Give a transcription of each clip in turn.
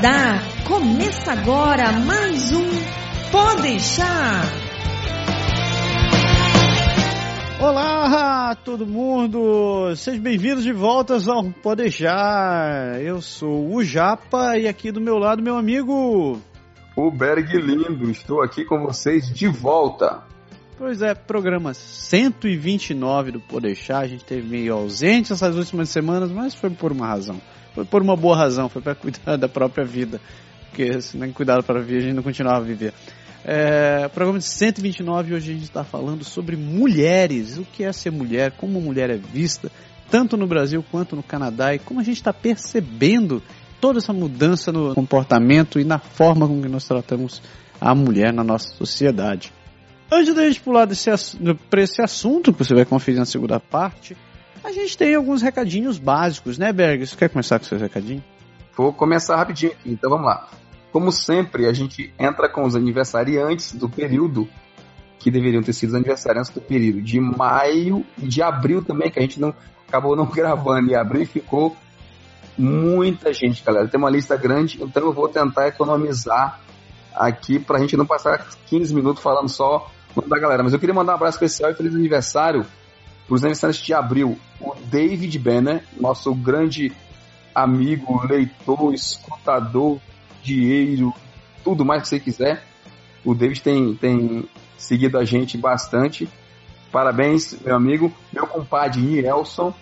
Canadá. Começa agora mais um Pode deixar. Olá, todo mundo! Sejam bem-vindos de volta ao Pode deixar. Eu sou o Japa e aqui do meu lado meu amigo o Berg lindo. Estou aqui com vocês de volta. Pois é, programa 129 do Pode deixar. A gente teve meio ausente essas últimas semanas, mas foi por uma razão. Foi por uma boa razão, foi para cuidar da própria vida. Porque se não cuidar para vida, a gente não continuava a viver. É, programa de 129, hoje a gente está falando sobre mulheres, o que é ser mulher, como mulher é vista, tanto no Brasil quanto no Canadá, e como a gente está percebendo toda essa mudança no comportamento e na forma com que nós tratamos a mulher na nossa sociedade. Antes da gente pular para esse assunto, que você vai conferir na segunda parte, a gente tem alguns recadinhos básicos, né, Berg? Você quer começar com seus recadinhos? Vou começar rapidinho aqui, então vamos lá. Como sempre, a gente entra com os aniversariantes do período que deveriam ter sido os aniversariantes do período de maio e de abril também, que a gente não acabou não gravando em abril e ficou muita gente, galera. Tem uma lista grande, então eu vou tentar economizar aqui pra gente não passar 15 minutos falando só da galera. Mas eu queria mandar um abraço especial e feliz aniversário para os aniversariantes de abril. O David Banner, nosso grande amigo, leitor, escutador, dinheiro, tudo mais que você quiser. O David tem, tem seguido a gente bastante. Parabéns, meu amigo. Meu compadre Nielson,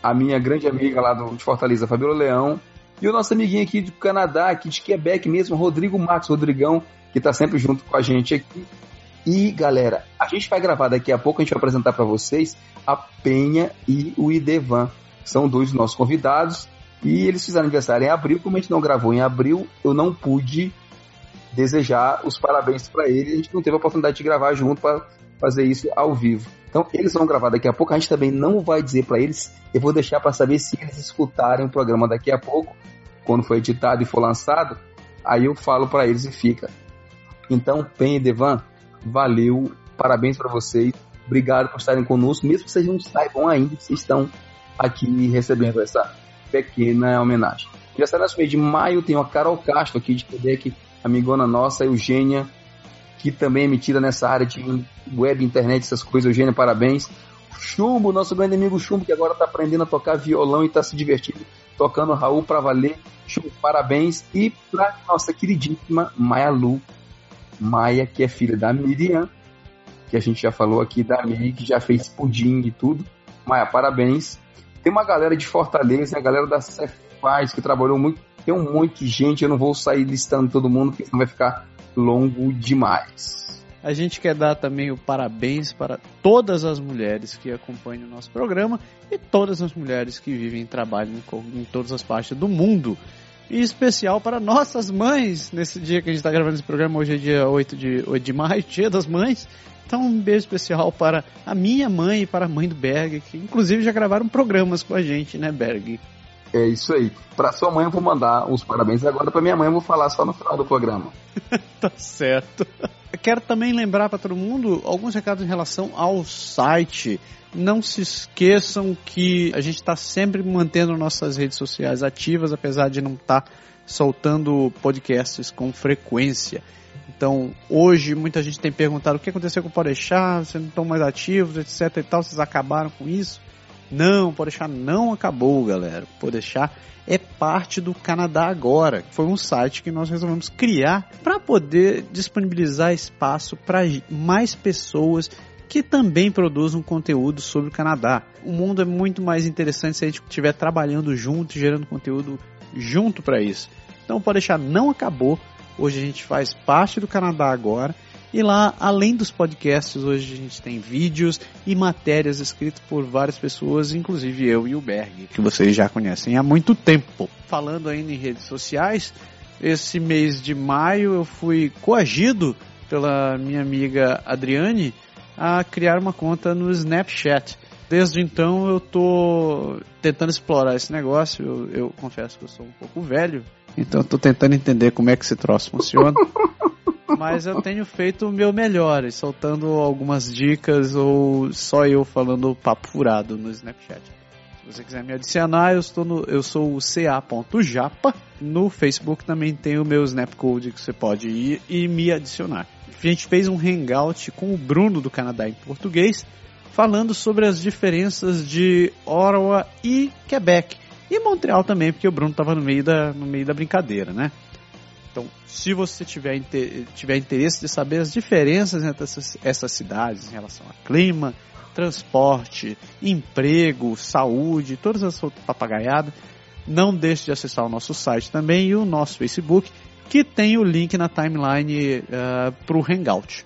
a minha grande amiga lá do, de Fortaleza, Fabiola Leão, e o nosso amiguinho aqui do Canadá, aqui de Quebec mesmo, Rodrigo Matos, Rodrigão, que está sempre junto com a gente aqui. E galera, a gente vai gravar daqui a pouco, a gente vai apresentar para vocês a Penha e o Idevan. São dois nossos convidados e eles fizeram aniversário em abril. Como a gente não gravou em abril, eu não pude desejar os parabéns para eles. A gente não teve a oportunidade de gravar junto para fazer isso ao vivo. Então, eles vão gravar daqui a pouco. A gente também não vai dizer para eles. Eu vou deixar para saber se eles escutarem o programa daqui a pouco, quando for editado e for lançado. Aí eu falo para eles e fica. Então, Pen e Devan, valeu, parabéns para vocês. Obrigado por estarem conosco, mesmo que vocês não saibam ainda que vocês estão aqui recebendo essa pequena homenagem. Já está nesse mês de maio, tem a Carol Castro aqui de Quebec, amigona nossa, Eugênia, que também é metida nessa área de web, internet, essas coisas. Eugênia, parabéns. Chumbo, nosso grande amigo Chumbo, que agora está aprendendo a tocar violão e está se divertindo tocando Raul para valer. Chumbo, parabéns. E para nossa queridíssima Maia Lu, Maia, que é filha da Miriam, que a gente já falou aqui da Miriam, que já fez pudim e tudo. Maia, parabéns. Tem uma galera de Fortaleza, a galera da Cefaz, que trabalhou muito. Tem um monte de gente, eu não vou sair listando todo mundo, porque senão vai ficar longo demais. A gente quer dar também o parabéns para todas as mulheres que acompanham o nosso programa e todas as mulheres que vivem e trabalham em, todas as partes do mundo. Em especial para nossas mães, nesse dia que a gente está gravando esse programa, hoje é dia 8 de, 8 de maio, dia das mães. Então, um beijo especial para a minha mãe e para a mãe do Berg, que inclusive já gravaram programas com a gente, né, Berg? É isso aí. Para sua mãe eu vou mandar uns parabéns agora, para minha mãe eu vou falar só no final do programa. tá certo. Quero também lembrar para todo mundo alguns recados em relação ao site. Não se esqueçam que a gente está sempre mantendo nossas redes sociais ativas, apesar de não estar tá soltando podcasts com frequência. Então, hoje muita gente tem perguntado o que aconteceu com o Podeixar, vocês não estão mais ativos, etc e tal, vocês acabaram com isso? Não, pode deixar não acabou, galera. Pode deixar é parte do Canadá Agora. Foi um site que nós resolvemos criar para poder disponibilizar espaço para mais pessoas que também produzam conteúdo sobre o Canadá. O mundo é muito mais interessante se a gente estiver trabalhando junto, gerando conteúdo junto para isso. Então, pode deixar não acabou. Hoje a gente faz parte do Canadá Agora e lá, além dos podcasts, hoje a gente tem vídeos e matérias escritas por várias pessoas, inclusive eu e o Berg, que vocês já conhecem há muito tempo. Falando ainda em redes sociais, esse mês de maio eu fui coagido pela minha amiga Adriane a criar uma conta no Snapchat. Desde então eu tô tentando explorar esse negócio. Eu, eu confesso que eu sou um pouco velho, então eu tô tentando entender como é que esse troço funciona. mas eu tenho feito o meu melhor, soltando algumas dicas ou só eu falando papo furado no Snapchat. Se você quiser me adicionar, eu, estou no, eu sou o ca.japa. No Facebook também tem o meu Snapcode que você pode ir e me adicionar. A gente fez um hangout com o Bruno do Canadá em português, falando sobre as diferenças de Ottawa e Quebec. E Montreal também, porque o Bruno estava no, meio da, no meio da brincadeira, né? Então, se você tiver, tiver interesse de saber as diferenças entre essas, essas cidades em relação a clima, transporte, emprego, saúde, todas as outras papagaiadas, não deixe de acessar o nosso site também e o nosso Facebook, que tem o link na timeline uh, eh, para o Hangout.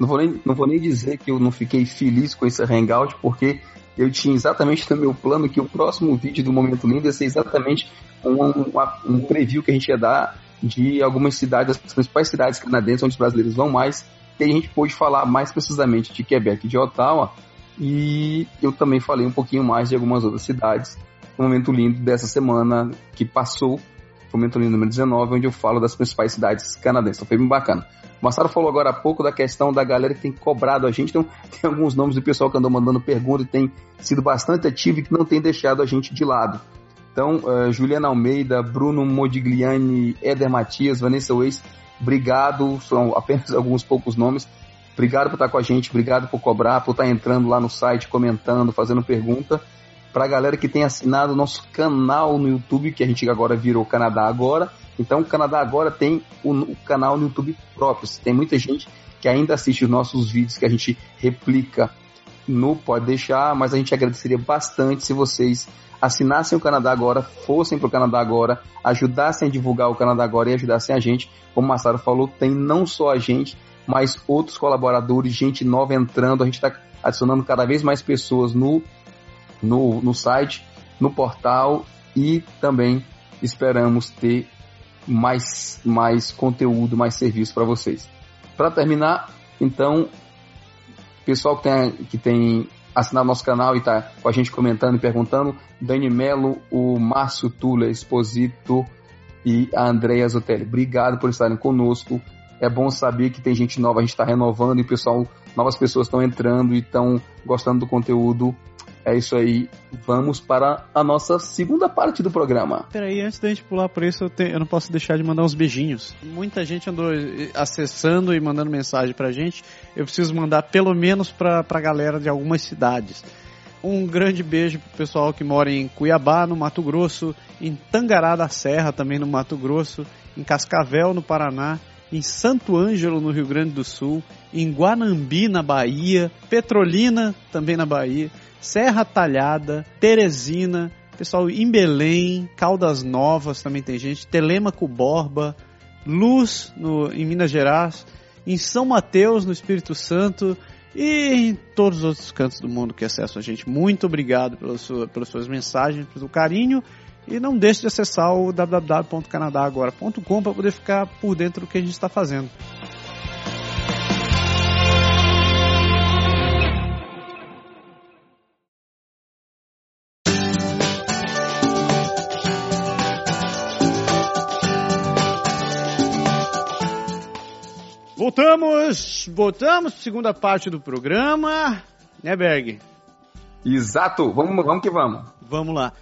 Não vou, nem, não vou nem dizer que eu não fiquei feliz com esse Hangout, porque eu tinha exatamente no meu plano que o próximo vídeo do Momento Lindo ia ser exatamente um, um, um preview que a gente ia dar de algumas cidades, as principais cidades canadenses onde os brasileiros vão mais, e a gente pôde falar mais precisamente de Quebec e de Ottawa, e eu também falei um pouquinho mais de algumas outras cidades. O momento lindo dessa semana que passou, momento lindo número 19, onde eu falo das principais cidades canadenses. Então foi bem bacana. O Massaro falou agora há pouco da questão da galera que tem cobrado a gente. Então, tem alguns nomes do pessoal que andou mandando perguntas e tem sido bastante ativo e que não tem deixado a gente de lado. Então, uh, Juliana Almeida, Bruno Modigliani, Éder Matias, Vanessa Weiss, obrigado. São apenas alguns poucos nomes. Obrigado por estar com a gente, obrigado por cobrar, por estar entrando lá no site, comentando, fazendo pergunta. Para a galera que tem assinado o nosso canal no YouTube, que a gente agora virou Canadá Agora. Então, o Canadá Agora tem o, o canal no YouTube próprio. Tem muita gente que ainda assiste os nossos vídeos que a gente replica no Pode Deixar, mas a gente agradeceria bastante se vocês assinassem o Canadá Agora, fossem para o Canadá Agora, ajudassem a divulgar o Canadá Agora e ajudassem a gente. Como o Massaro falou, tem não só a gente, mas outros colaboradores, gente nova entrando. A gente está adicionando cada vez mais pessoas no, no, no site, no portal e também esperamos ter mais, mais conteúdo, mais serviço para vocês. Para terminar, então, pessoal que tem, que tem assinado nosso canal e está com a gente comentando e perguntando, Dani Melo, o Márcio Tula Exposito e a Andrea Zotelli. Obrigado por estarem conosco é bom saber que tem gente nova, a gente está renovando e pessoal, novas pessoas estão entrando e estão gostando do conteúdo. É isso aí. Vamos para a nossa segunda parte do programa. Peraí, antes da gente pular por isso, eu, eu não posso deixar de mandar uns beijinhos. Muita gente andou acessando e mandando mensagem pra gente. Eu preciso mandar pelo menos pra, pra galera de algumas cidades. Um grande beijo pro pessoal que mora em Cuiabá, no Mato Grosso, em Tangará da Serra, também no Mato Grosso, em Cascavel, no Paraná, em Santo Ângelo, no Rio Grande do Sul, em Guanambi, na Bahia, Petrolina, também na Bahia, Serra Talhada, Teresina, pessoal em Belém, Caldas Novas também tem gente, Telemaco Borba, Luz no, em Minas Gerais, em São Mateus, no Espírito Santo e em todos os outros cantos do mundo que acessam a gente. Muito obrigado pela sua, pelas suas mensagens, pelo carinho e não deixe de acessar o www.canadagora.com para poder ficar por dentro do que a gente está fazendo. Voltamos, voltamos segunda parte do programa, né, Berg? Exato, vamos, vamos que vamos. Vamos lá.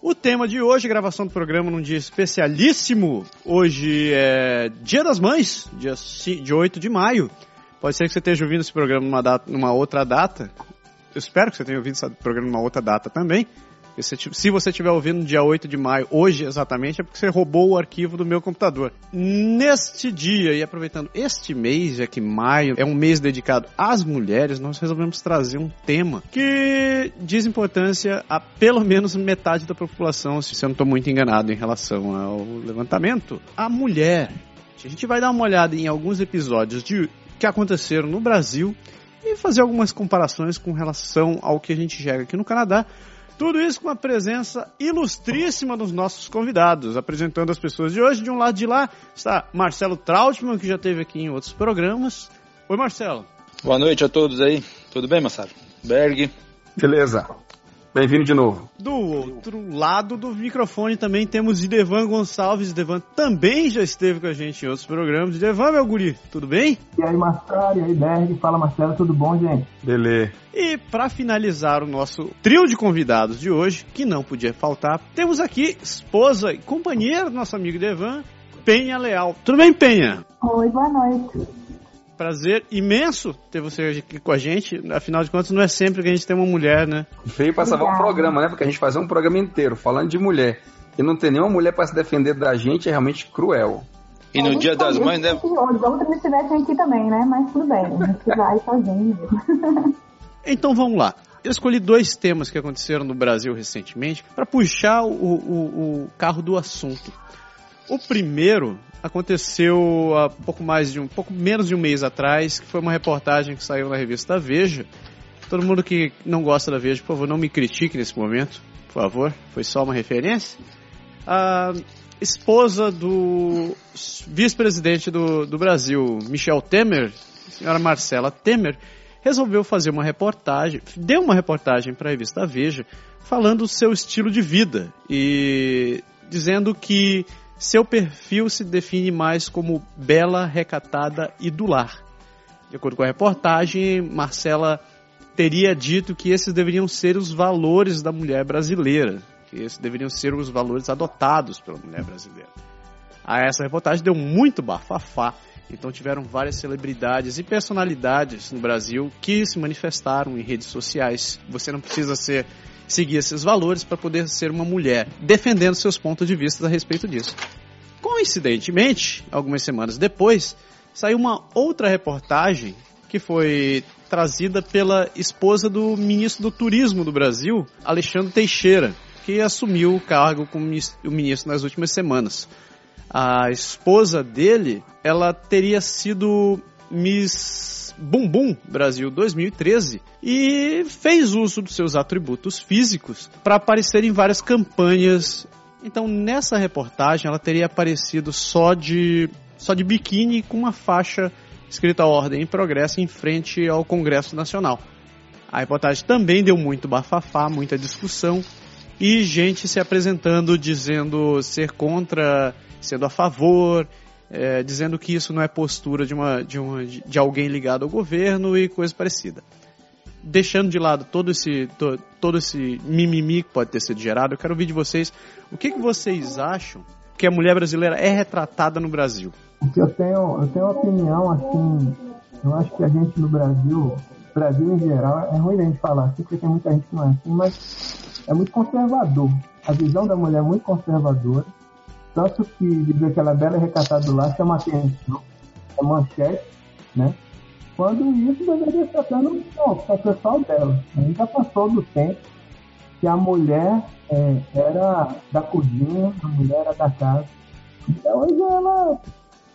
O tema de hoje, gravação do programa num dia especialíssimo. Hoje é Dia das Mães, dia, dia 8 de maio. Pode ser que você esteja ouvindo esse programa numa, data, numa outra data. Eu espero que você tenha ouvido esse programa numa outra data também. Se você estiver ouvindo no dia 8 de maio, hoje exatamente, é porque você roubou o arquivo do meu computador. Neste dia, e aproveitando este mês, já que maio é um mês dedicado às mulheres, nós resolvemos trazer um tema que diz importância a pelo menos metade da população, se eu não estou muito enganado em relação ao levantamento. A mulher. A gente vai dar uma olhada em alguns episódios de que aconteceram no Brasil e fazer algumas comparações com relação ao que a gente chega aqui no Canadá tudo isso com a presença ilustríssima dos nossos convidados. Apresentando as pessoas de hoje, de um lado de lá está Marcelo Trautmann, que já esteve aqui em outros programas. Oi, Marcelo. Boa noite a todos aí. Tudo bem, Massaro? Berg. Beleza. Bem-vindo de novo. Do outro lado do microfone também temos Idevan Gonçalves. Idevan também já esteve com a gente em outros programas. Idevan, meu guri, tudo bem? E aí, Marcelo, e aí, Berg, fala Marcelo, tudo bom, gente? Beleza. E para finalizar o nosso trio de convidados de hoje, que não podia faltar, temos aqui esposa e companheira do nosso amigo Idevan, Penha Leal. Tudo bem, Penha? Oi, boa noite. Prazer imenso ter você aqui com a gente. Afinal de contas, não é sempre que a gente tem uma mulher, né? Veio pra salvar um programa, né? Porque a gente fazia um programa inteiro falando de mulher. E não ter nenhuma mulher para se defender da gente é realmente cruel. E no dia das mães, né? Os outros estivessem aqui também, né? Mas tudo bem, a gente vai sozinho. Então vamos lá. Eu escolhi dois temas que aconteceram no Brasil recentemente para puxar o, o, o carro do assunto. O primeiro aconteceu há pouco mais de um pouco menos de um mês atrás, que foi uma reportagem que saiu na revista Veja. Todo mundo que não gosta da Veja, por favor, não me critique nesse momento, por favor. Foi só uma referência. A esposa do vice-presidente do, do Brasil, Michel Temer, senhora Marcela Temer, resolveu fazer uma reportagem, deu uma reportagem para a revista Veja, falando do seu estilo de vida e dizendo que seu perfil se define mais como bela, recatada e do lar. De acordo com a reportagem, Marcela teria dito que esses deveriam ser os valores da mulher brasileira, que esses deveriam ser os valores adotados pela mulher brasileira. A essa reportagem deu muito bafafá, então tiveram várias celebridades e personalidades no Brasil que se manifestaram em redes sociais. Você não precisa ser seguir esses valores para poder ser uma mulher, defendendo seus pontos de vista a respeito disso. Coincidentemente, algumas semanas depois, saiu uma outra reportagem que foi trazida pela esposa do ministro do Turismo do Brasil, Alexandre Teixeira, que assumiu o cargo como ministro nas últimas semanas. A esposa dele, ela teria sido Miss Bumbum Brasil 2013 e fez uso dos seus atributos físicos para aparecer em várias campanhas. Então, nessa reportagem, ela teria aparecido só de só de biquíni com uma faixa escrita Ordem em Progresso em frente ao Congresso Nacional. A reportagem também deu muito bafafá, muita discussão e gente se apresentando dizendo ser contra, sendo a favor, é, dizendo que isso não é postura de, uma, de, uma, de alguém ligado ao governo e coisa parecida. Deixando de lado todo esse, to, todo esse mimimi que pode ter sido gerado, eu quero ouvir de vocês o que, que vocês acham que a mulher brasileira é retratada no Brasil. Eu tenho, eu tenho uma opinião assim, eu acho que a gente no Brasil, Brasil em geral, é ruim a gente falar assim, porque tem muita gente que não é assim, mas é muito conservador. A visão da mulher é muito conservadora tanto que dizer que ela é bela recatada lá chama atenção, é manchete, né? Quando isso deveria estar dando para o pessoal dela. A gente já passou do tempo que a mulher é, era da cozinha, a mulher era da casa. Então hoje ela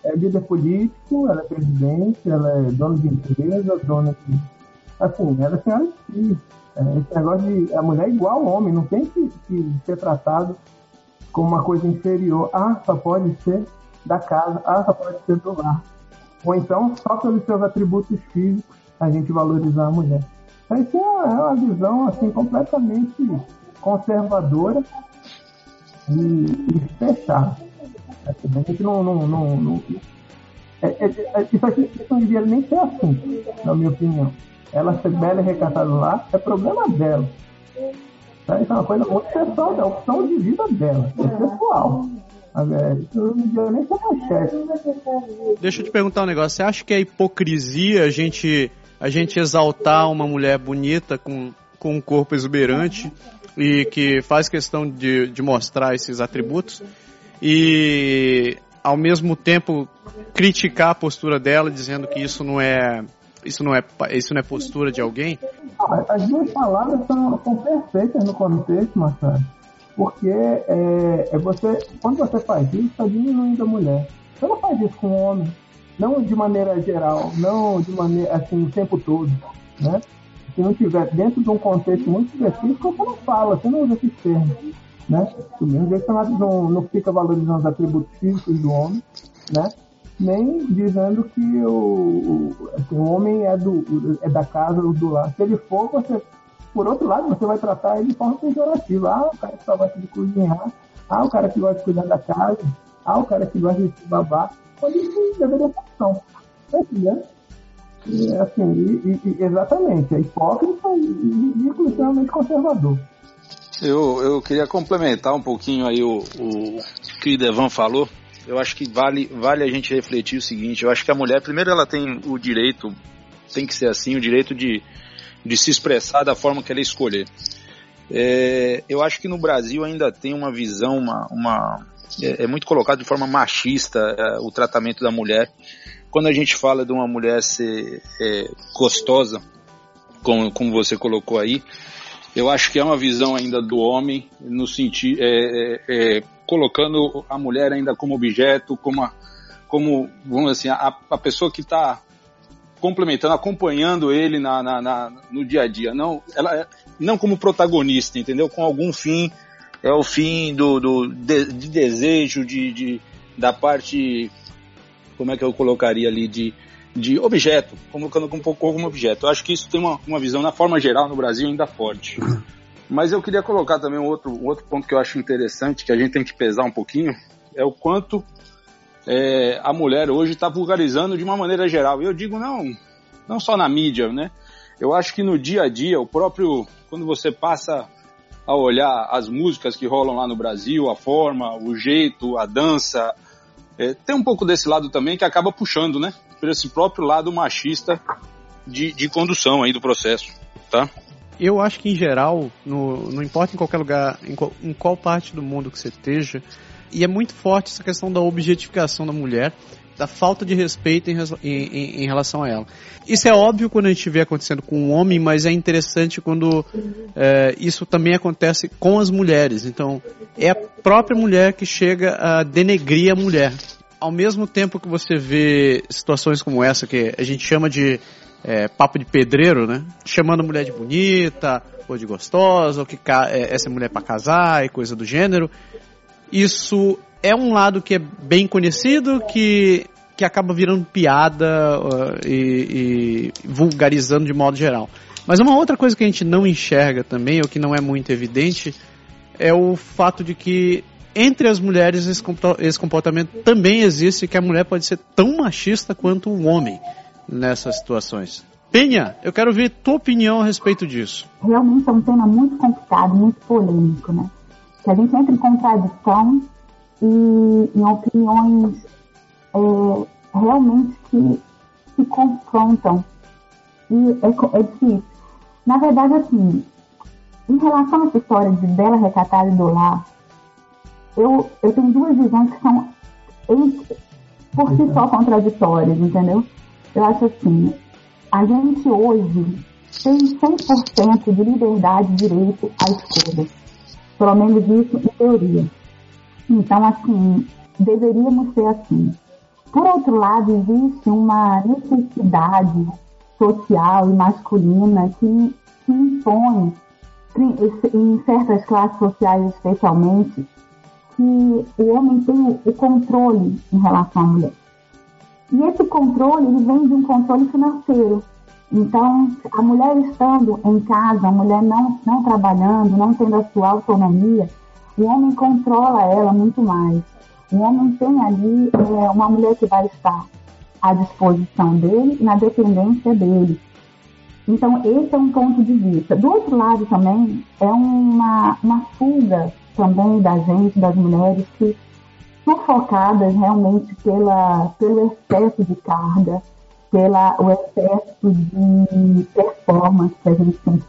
é líder político, ela é presidente, ela é dona de empresa, dona de. Assim, ela é senhora de si. É, esse negócio de a mulher é igual ao homem, não tem que, que ser tratado como uma coisa inferior. Ah, só pode ser da casa, ah, só pode ser do lar. Ou então, só pelos seus atributos físicos, a gente valorizar a mulher. Então, isso é uma visão assim, completamente conservadora e, e fechada. A gente não. não, não, não é, é, é, isso aqui não devia nem ser assim, na minha opinião. Ela ser bela e recatada lá é problema dela. Tá? Isso é uma coisa muito pessoal, é a opção de vida dela, é pessoal. Manchete. Deixa eu te perguntar um negócio. Você acha que é hipocrisia a gente, a gente exaltar uma mulher bonita com, com um corpo exuberante e que faz questão de, de mostrar esses atributos e ao mesmo tempo criticar a postura dela dizendo que isso não é isso não é, isso não é postura de alguém? As duas palavras são, são perfeitas no contexto, Marcelo. Porque é, é você, quando você faz isso, está diminuindo a mulher. Você não faz isso com o homem. Não de maneira geral, não de maneira assim o tempo todo. Né? Se não tiver dentro de um contexto muito específico, você não fala, você não usa esses termos. Né? Do mesmo jeito você não, não fica valorizando os atributos físicos do homem, né? Nem dizendo que o, assim, o homem é, do, é da casa do lar. Se ele for, você por outro lado, você vai tratar ele de forma pejorativa. Ah, o cara que só gosta de cozinhar. Ah, o cara que gosta de cuidar da casa. Ah, o cara que gosta de babar. Quando isso deveria ser opção. Tá entendendo? E, assim, e, e, exatamente, é hipócrita e ridículo conservador. Eu, eu queria complementar um pouquinho aí o, o que o Devan falou. Eu acho que vale, vale a gente refletir o seguinte: eu acho que a mulher, primeiro, ela tem o direito, tem que ser assim, o direito de, de se expressar da forma que ela escolher. É, eu acho que no Brasil ainda tem uma visão, uma, uma é, é, muito colocado de forma machista é, o tratamento da mulher. Quando a gente fala de uma mulher ser é, gostosa, como, como você colocou aí, eu acho que é uma visão ainda do homem no sentido é, é, colocando a mulher ainda como objeto, como a, como vamos assim a, a pessoa que está complementando, acompanhando ele na, na, na, no dia a dia, não ela não como protagonista, entendeu? Com algum fim é o fim do, do de, de desejo de, de, da parte como é que eu colocaria ali de de objeto, colocando um pouco como objeto. Eu acho que isso tem uma, uma visão, na forma geral, no Brasil ainda forte. Mas eu queria colocar também um outro, um outro ponto que eu acho interessante, que a gente tem que pesar um pouquinho, é o quanto é, a mulher hoje está vulgarizando de uma maneira geral. Eu digo não, não só na mídia, né? Eu acho que no dia a dia, o próprio, quando você passa a olhar as músicas que rolam lá no Brasil, a forma, o jeito, a dança, é, tem um pouco desse lado também que acaba puxando, né? Por esse próprio lado machista de, de condução aí do processo, tá? Eu acho que em geral, no, não importa em qualquer lugar, em qual, em qual parte do mundo que você esteja, e é muito forte essa questão da objetificação da mulher, da falta de respeito em, em, em, relação a ela. Isso é óbvio quando a gente vê acontecendo com um homem, mas é interessante quando é, isso também acontece com as mulheres. Então, é a própria mulher que chega a denegrir a mulher. Ao mesmo tempo que você vê situações como essa, que a gente chama de é, papo de pedreiro, né? Chamando mulher de bonita, ou de gostosa, ou que é, essa mulher para casar e coisa do gênero. Isso é um lado que é bem conhecido, que, que acaba virando piada uh, e, e, vulgarizando de modo geral. Mas uma outra coisa que a gente não enxerga também, ou que não é muito evidente, é o fato de que entre as mulheres esse comportamento também existe, que a mulher pode ser tão machista quanto o homem nessas situações. Penha, eu quero ver tua opinião a respeito disso. Realmente é um tema muito complicado, muito polêmico, né? Que a gente entra em contradição e em opiniões é, realmente que se confrontam. E é, é difícil. Na verdade, assim, em relação essa história de Bela Recatada e do Lar, eu, eu tenho duas visões que são por si só contraditórias, entendeu? Eu acho assim, a gente hoje tem 100% de liberdade e direito à escolha. Pelo menos isso em teoria. Então, assim, deveríamos ser assim. Por outro lado, existe uma necessidade social e masculina que, que impõe, em certas classes sociais especialmente, que o homem tem o controle em relação à mulher. E esse controle ele vem de um controle financeiro. Então, a mulher estando em casa, a mulher não, não trabalhando, não tendo a sua autonomia, o homem controla ela muito mais. O homem tem ali é, uma mulher que vai estar à disposição dele, na dependência dele. Então, esse é um ponto de vista. Do outro lado também, é uma, uma fuga também da gente, das mulheres, que sufocadas realmente pela, pelo excesso de carga, pela o excesso de performance que a gente tem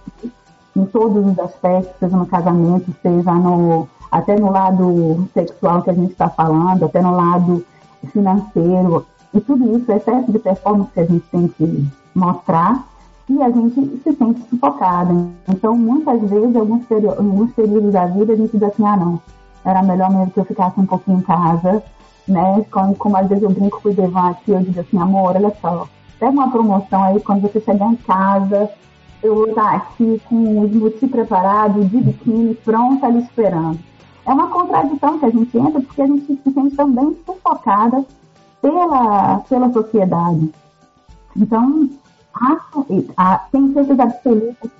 em todos os aspectos, seja no casamento, seja no, até no lado sexual que a gente está falando, até no lado financeiro, e tudo isso, excesso de performance que a gente tem que mostrar, e a gente se sente sufocada. Então, muitas vezes, alguns, alguns períodos da vida, a gente diz assim, ah, não, era melhor mesmo que eu ficasse um pouquinho em casa, né? Como, como às vezes eu brinco com o Devan aqui, eu digo assim, amor, olha só, pega uma promoção aí, quando você chegar em casa, eu vou estar aqui com os muti preparados, de biquíni, pronta ali esperando. É uma contradição que a gente entra porque a gente se sente também sufocada pela, pela sociedade. Então, acho, tem certeza absoluta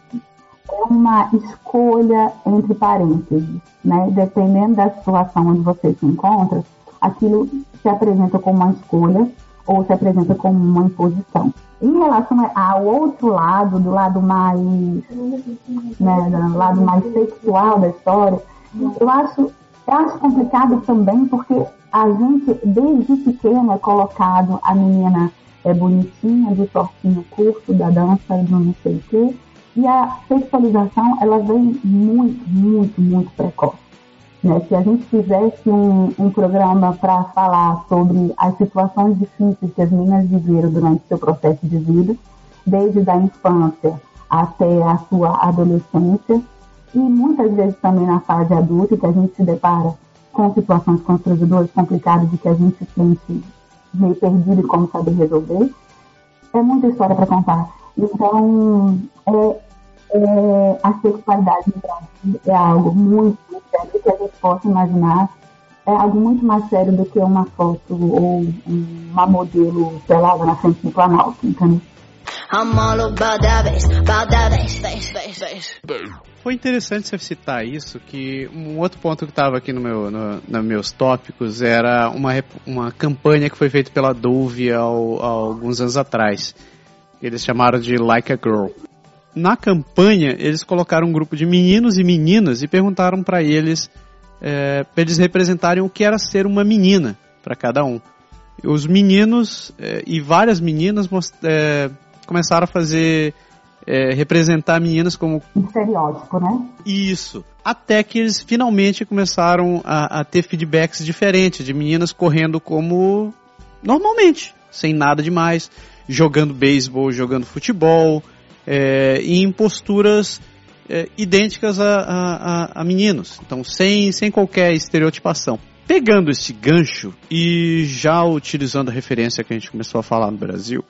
é uma escolha entre parênteses, né? Dependendo da situação onde você se encontra, aquilo se apresenta como uma escolha ou se apresenta como uma imposição. Em relação ao outro lado, do lado mais, né, do lado mais sexual da história, eu acho, eu acho complicado também porque a gente, desde pequena, é colocado a menina é bonitinha, de shortinho curto, da dança, do não sei o quê, e a sexualização, ela vem muito, muito, muito precoce. Né? Se a gente fizesse um, um programa para falar sobre as situações difíceis que as meninas viveram durante seu processo de vida, desde a infância até a sua adolescência, e muitas vezes também na fase adulta, que a gente se depara com situações constrangedoras, complicadas, de que a gente se sente meio perdido e como saber resolver, é muita história para contar. Então, é, é, a sexualidade no Brasil é algo muito sério que a gente possa imaginar. É algo muito mais sério do que uma foto ou uma modelo pelada na frente do Planalto, entendeu? Foi interessante você citar isso, que um outro ponto que estava aqui no meu, no, nos meus tópicos era uma, uma campanha que foi feita pela Dove há alguns anos atrás. Eles chamaram de Like a Girl na campanha, eles colocaram um grupo de meninos e meninas e perguntaram para eles, é, para eles representarem o que era ser uma menina para cada um. Os meninos é, e várias meninas é, começaram a fazer é, representar meninas como estereótipo, né? Isso. Até que eles finalmente começaram a, a ter feedbacks diferentes de meninas correndo como normalmente, sem nada demais, jogando beisebol, jogando futebol, é, em posturas é, idênticas a, a, a, meninos, então sem, sem qualquer estereotipação. Pegando esse gancho e já utilizando a referência que a gente começou a falar no Brasil,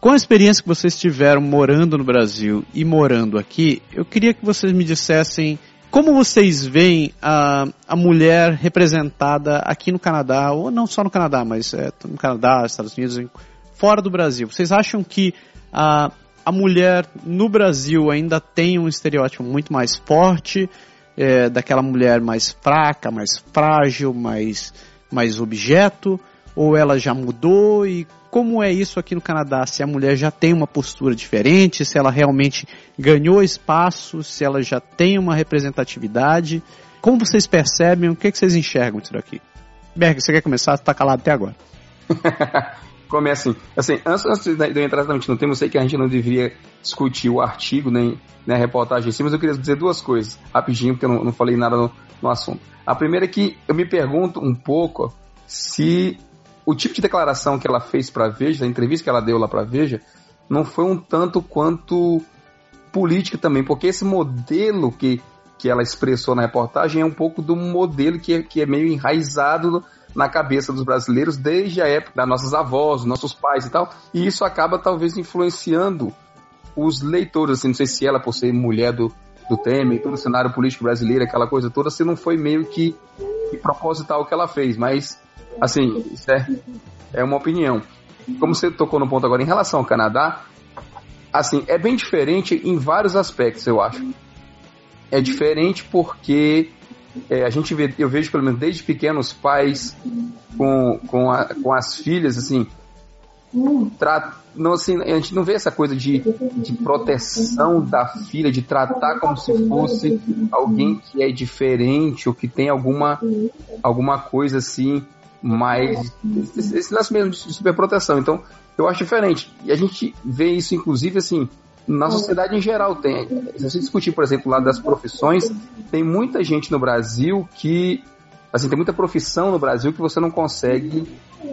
com a experiência que vocês tiveram morando no Brasil e morando aqui, eu queria que vocês me dissessem como vocês veem a, a mulher representada aqui no Canadá, ou não só no Canadá, mas é, no Canadá, Estados Unidos, fora do Brasil. Vocês acham que a, a mulher no Brasil ainda tem um estereótipo muito mais forte, é, daquela mulher mais fraca, mais frágil, mais, mais objeto, ou ela já mudou e como é isso aqui no Canadá? Se a mulher já tem uma postura diferente, se ela realmente ganhou espaço, se ela já tem uma representatividade. Como vocês percebem? O que, é que vocês enxergam disso daqui? Berg, você quer começar? Você está calado até agora. começa assim, assim antes, antes de eu entrar exatamente no tema, eu sei que a gente não deveria discutir o artigo nem, nem a reportagem em si, mas eu queria dizer duas coisas, rapidinho, porque eu não, não falei nada no, no assunto. A primeira é que eu me pergunto um pouco se o tipo de declaração que ela fez para Veja, a entrevista que ela deu lá para Veja, não foi um tanto quanto política também, porque esse modelo que, que ela expressou na reportagem é um pouco do modelo que é, que é meio enraizado na cabeça dos brasileiros desde a época das nossas avós, nossos pais e tal. E isso acaba talvez influenciando os leitores, assim, não sei se ela, por ser mulher do, do Temer, todo o cenário político brasileiro, aquela coisa toda, se não foi meio que, que proposital o que ela fez, mas, assim, isso é, é uma opinião. Como você tocou no ponto agora, em relação ao Canadá, assim, é bem diferente em vários aspectos, eu acho. É diferente porque é, a gente vê, eu vejo pelo menos desde pequenos pais com, com, a, com as filhas, assim, tra, não, assim, a gente não vê essa coisa de, de proteção da filha, de tratar como se fosse alguém que é diferente ou que tem alguma, alguma coisa assim, mais. Esse, lance mesmo de superproteção. Então, eu acho diferente. E a gente vê isso, inclusive, assim, na sociedade em geral tem. Se você discutir, por exemplo, lá das profissões, tem muita gente no Brasil que. Assim, tem muita profissão no Brasil que você não consegue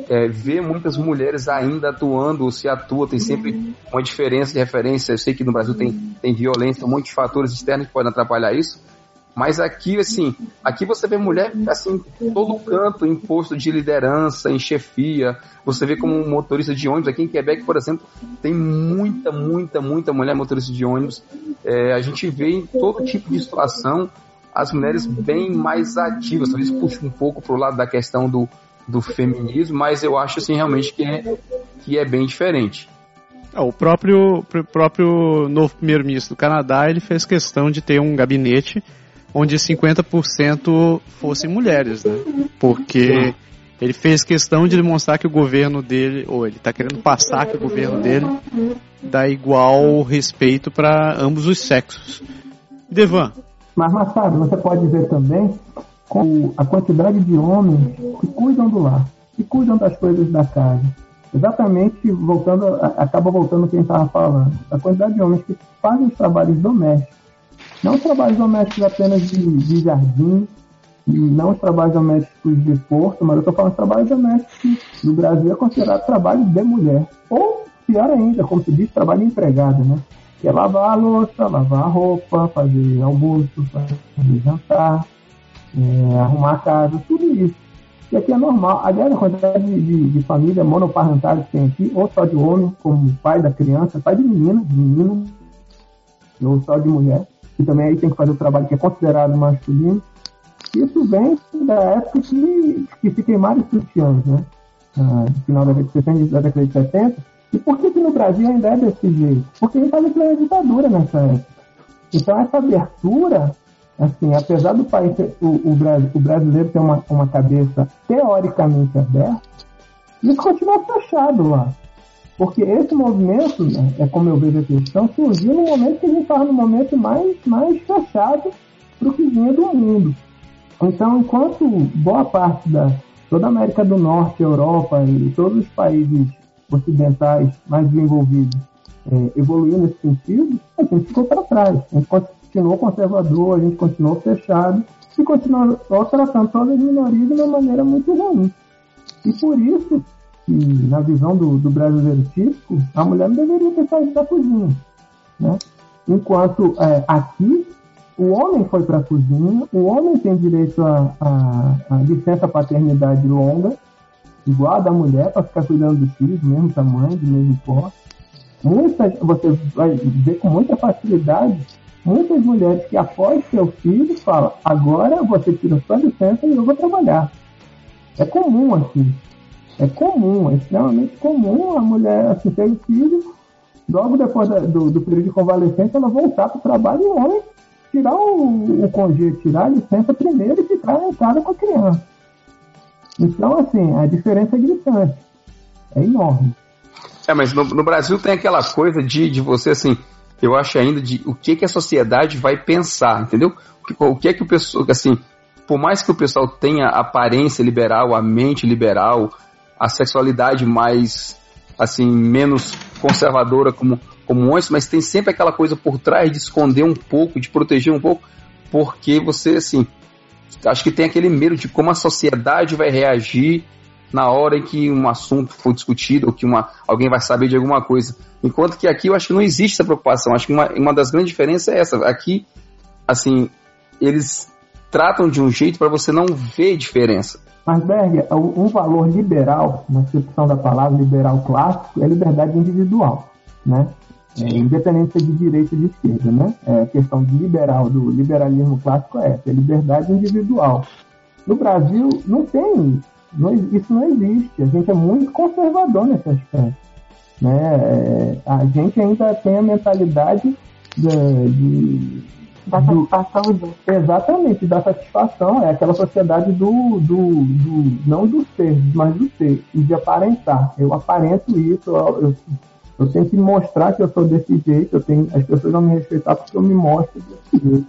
é, ver muitas mulheres ainda atuando ou se atua, tem sempre uma diferença de referência. Eu sei que no Brasil tem, tem violência, um monte de fatores externos que podem atrapalhar isso, mas aqui, assim, aqui você vê mulher, assim, todo canto em posto de liderança, em chefia. Você vê como motorista de ônibus. Aqui em Quebec, por exemplo, tem muita, muita, muita mulher motorista de ônibus. É, a gente vê em todo tipo de situação as mulheres bem mais ativas. Talvez puxe um pouco pro lado da questão do, do feminismo, mas eu acho, assim, realmente que é, que é bem diferente. Ah, o próprio, pr- próprio novo primeiro-ministro do Canadá, ele fez questão de ter um gabinete onde 50% fossem mulheres, né? Porque ele fez questão de demonstrar que o governo dele, ou ele está querendo passar que o governo dele dá igual respeito para ambos os sexos. Devan, Mas, Massado, você pode ver também com a quantidade de homens que cuidam do lar, que cuidam das coisas da casa. Exatamente, voltando, acaba voltando ao que a gente estava falando. A quantidade de homens que fazem os trabalhos domésticos. Não os trabalhos domésticos apenas de, de jardim, não os trabalhos domésticos de porto, mas eu estou falando trabalhos domésticos no Brasil é considerado trabalho de mulher. Ou, pior ainda, como se diz, trabalho empregado, né? Que é lavar a louça, lavar a roupa, fazer almoço, fazer jantar, é, arrumar a casa, tudo isso. E aqui é normal. Aliás, a quantidade de, de, de família monoparental que tem aqui, ou só de homem, como pai da criança, pai de menina, de menino, ou só de mulher, que também aí tem que fazer o trabalho que é considerado masculino. Isso vem da época que, que se queimaram os sutiãs, né? Ah, no final da década de 60 da década de 70. E por que, que no Brasil ainda é desse jeito? Porque a gente estava em ditadura nessa época. Então essa abertura, assim, apesar do país, o, o, o brasileiro ter uma, uma cabeça teoricamente aberta, isso continua fechado lá. Porque esse movimento, né, é como eu vejo a questão, surgiu no momento que a gente estava no momento mais, mais fechado para o que vinha do mundo. Então, enquanto boa parte da toda a América do Norte, Europa e todos os países ocidentais mais desenvolvidos é, evoluiu nesse sentido, a gente ficou para trás. A gente continuou conservador, a gente continuou fechado e continuou tratando todas as minorias de uma maneira muito ruim. E por isso que, na visão do, do brasileiro típico, a mulher não deveria ter saído da cozinha. Né? Enquanto é, aqui, o homem foi para a cozinha, o homem tem direito a, a, a licença paternidade longa, igual a da mulher, para ficar cuidando dos filhos, do mesmo tamanho, do mesmo porte. Muitas, você vai ver com muita facilidade, muitas mulheres que após seu filho falam, agora você tira sua licença e eu vou trabalhar. É comum aqui. É comum, é extremamente comum a mulher assim, ter filho, logo depois da- do, do período de convalescência, ela voltar para o trabalho e o homem tirar o, o congê, tirar a licença primeiro e ficar em casa com a criança. Então, assim, a diferença é gritante. É enorme. É, mas no, no Brasil tem aquela coisa de, de você, assim, eu acho ainda de o que, que a sociedade vai pensar, entendeu? O que, o que é que o pessoal, assim, por mais que o pessoal tenha aparência liberal, a mente liberal, a sexualidade mais, assim, menos conservadora como, como antes, mas tem sempre aquela coisa por trás de esconder um pouco, de proteger um pouco, porque você, assim, acho que tem aquele medo de como a sociedade vai reagir na hora em que um assunto for discutido ou que uma, alguém vai saber de alguma coisa. Enquanto que aqui eu acho que não existe essa preocupação. Acho que uma, uma das grandes diferenças é essa. Aqui, assim, eles tratam de um jeito para você não ver diferença. Mas, Berger, um valor liberal, na acepção da palavra liberal clássico, é liberdade individual, né? É, independente é de direita ou de esquerda, né? É, a questão de liberal, do liberalismo clássico é essa, é liberdade individual. No Brasil, não tem isso. Não, isso não existe. A gente é muito conservador nesse aspecto. Né? É, a gente ainda tem a mentalidade de, de Da do- satisfação disso. Exatamente, da satisfação. É aquela sociedade do, do, do- não do ser, mas do ter, e de aparentar. Eu aparento isso, eu, eu, eu tenho que mostrar que eu sou desse jeito, eu tenho, as pessoas vão me respeitar porque eu me mostro desse jeito.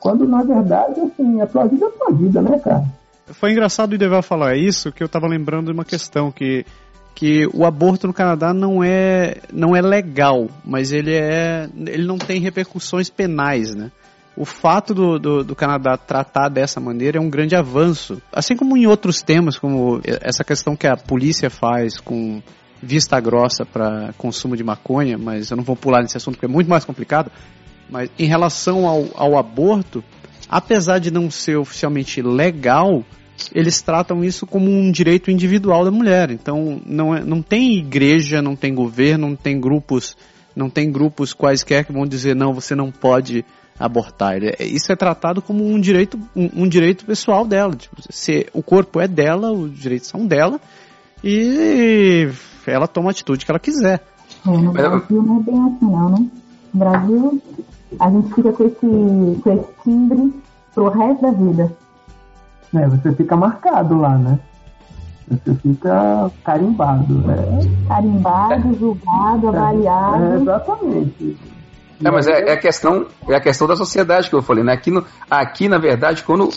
Quando na verdade, assim, a tua vida é a tua vida, né, cara? Foi engraçado o Ideval falar isso, que eu tava lembrando de uma questão que que o aborto no Canadá não é não é legal, mas ele é ele não tem repercussões penais, né? O fato do, do, do Canadá tratar dessa maneira é um grande avanço. Assim como em outros temas, como essa questão que a polícia faz com vista grossa para consumo de maconha, mas eu não vou pular nesse assunto porque é muito mais complicado. Mas em relação ao, ao aborto, apesar de não ser oficialmente legal, eles tratam isso como um direito individual da mulher. Então não, é, não tem igreja, não tem governo, não tem grupos, não tem grupos quaisquer que vão dizer não, você não pode abortar. Ele- Isso é tratado como um direito, um, um direito pessoal dela. Tipo, se o corpo é dela, os direitos são dela e ela toma a atitude que ela quiser. É, no Brasil não é bem assim não, né? No Brasil, a gente fica com esse, com esse timbre pro resto da vida. É, você fica marcado lá, né? Você fica carimbado. É, Carimbado, julgado, é, avaliado. exatamente. É, mas é, é a questão, é a questão da sociedade que eu falei, né? Aqui, no, aqui, na verdade, quando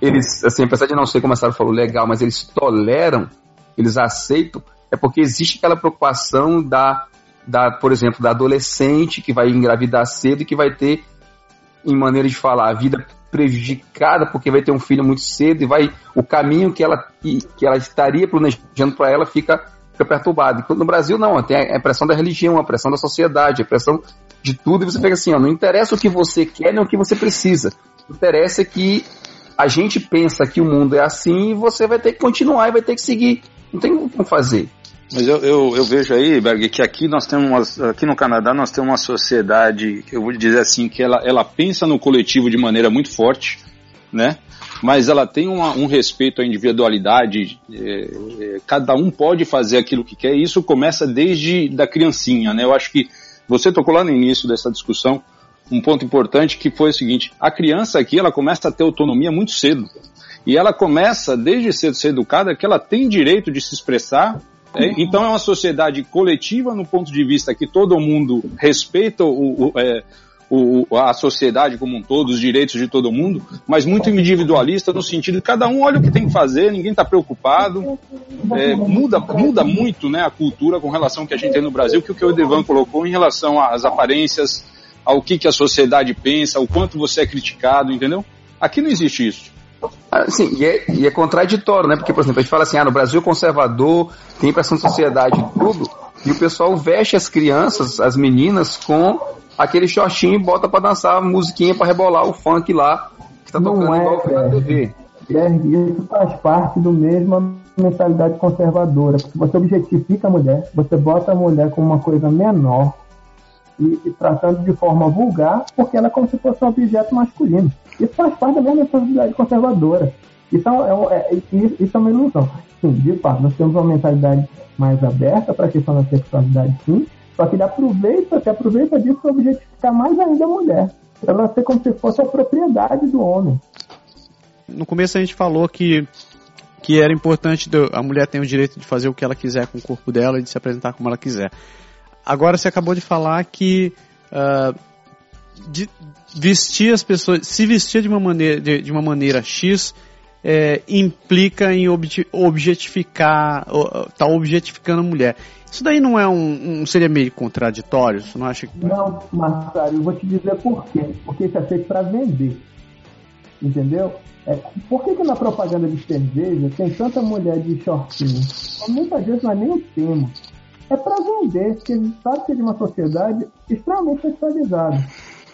eles, assim, apesar de não ser como a Sara falou, legal, mas eles toleram, eles aceitam, é porque existe aquela preocupação da, da, por exemplo, da adolescente que vai engravidar cedo e que vai ter, em maneira de falar, a vida prejudicada porque vai ter um filho muito cedo e vai o caminho que ela, que, que ela estaria planejando para ela fica, fica perturbado. No Brasil não, tem a pressão da religião, a pressão da sociedade, a pressão de tudo, e você pega assim, ó, não interessa o que você quer nem o que você precisa. Interessa que a gente pensa que o mundo é assim e você vai ter que continuar e vai ter que seguir. Não tem como fazer. Mas eu, eu, eu, vejo aí, Berg, que aqui nós temos uma, aqui no Canadá nós temos uma sociedade, eu vou dizer assim, que ela, ela pensa no coletivo de maneira muito forte, né? Mas ela tem uma, um respeito à individualidade, é, é, cada um pode fazer aquilo que quer, e isso começa desde da criancinha, né? Eu acho que você tocou lá no início dessa discussão um ponto importante que foi o seguinte: a criança aqui ela começa a ter autonomia muito cedo. E ela começa, desde cedo, ser educada que ela tem direito de se expressar. É, então é uma sociedade coletiva no ponto de vista que todo mundo respeita o, o, é, o, a sociedade como um todo, os direitos de todo mundo, mas muito individualista no sentido de cada um olha o que tem que fazer, ninguém está preocupado. É, muda, muda muito né, a cultura com relação ao que a gente tem no Brasil, que o que o Edevan colocou em relação às aparências, ao que, que a sociedade pensa, o quanto você é criticado, entendeu? Aqui não existe isso. Ah, sim, e é, e é, contraditório, né? Porque, por exemplo, a gente fala assim, ah, no Brasil conservador, tem pressão de sociedade e tudo, e o pessoal veste as crianças, as meninas, com aquele shortinho e bota pra dançar a musiquinha pra rebolar o funk lá, que tá Não tocando é, igual na TV. É, isso faz parte do mesma mentalidade conservadora, porque você objetifica a mulher, você bota a mulher como uma coisa menor, e, e, tratando de forma vulgar, porque ela é como se fosse um objeto masculino. Isso faz parte da minha mentalidade conservadora. Isso é, é, é, isso é uma ilusão. Sim, de fato, nós temos uma mentalidade mais aberta para a questão da sexualidade, sim, só que ele aproveita, se aproveita disso para objetificar mais ainda a mulher. Para ela ser como se fosse a propriedade do homem. No começo a gente falou que que era importante a mulher ter o direito de fazer o que ela quiser com o corpo dela e de se apresentar como ela quiser. Agora você acabou de falar que uh, de vestir as pessoas, se vestir de uma maneira, de, de uma maneira X é, implica em objetificar, tá objetificando a mulher. Isso daí não é um, um seria meio contraditório? Você não acha que... Não, Marcelo, eu vou te dizer por quê. Porque isso é feito para vender. Entendeu? É, por que, que na propaganda de cerveja tem tanta mulher de shortinho? Muitas vezes não é nem o tema é para vender, porque sabe que é de uma sociedade extremamente sexualizada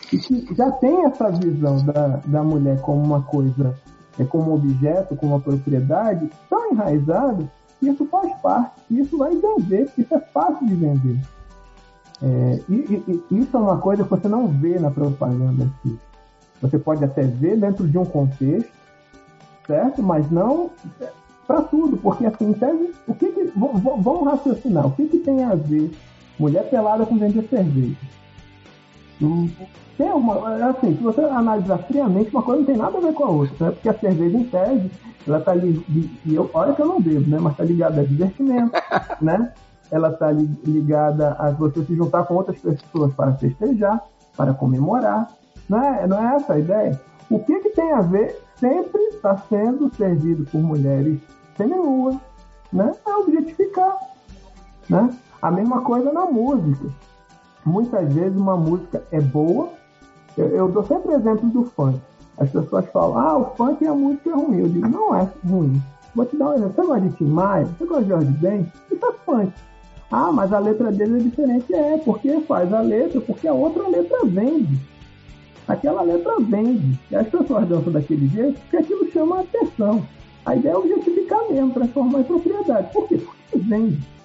que já tem essa visão da, da mulher como uma coisa, é, como objeto, como uma propriedade tão enraizada que isso faz parte, isso vai vender, isso é fácil de vender. É, e, e, isso é uma coisa que você não vê na propaganda aqui. Você pode até ver dentro de um contexto, certo? Mas não para tudo, porque assim, tese, o que, que vamos raciocinar, o que, que tem a ver mulher pelada com vender cerveja? Tem uma, assim, se você analisar friamente, uma coisa não tem nada a ver com a outra, né? porque a cerveja em tese, ela tá ali, e eu, olha que eu não bebo, né? Mas tá ligada a divertimento, né? Ela tá ligada a você se juntar com outras pessoas para festejar, para comemorar. Não é, não é essa a ideia? O que, que tem a ver sempre está sendo servido por mulheres seminua, né? É objetificar, né? A mesma coisa na música. Muitas vezes uma música é boa. Eu, eu dou sempre exemplo do funk. As pessoas falam, ah, o funk é a música ruim. Eu digo, não é ruim. Vou te dar um exemplo. Você gosta de Tim Maia? Você gosta de Jorge Ben? Isso é funk. Ah, mas a letra dele é diferente. É, porque faz a letra, porque a outra letra vende. Aquela letra vende. E as pessoas dançam daquele jeito porque aquilo chama a atenção. A ideia é objetificar mesmo, transformar em propriedade. Por quê? Porque vende.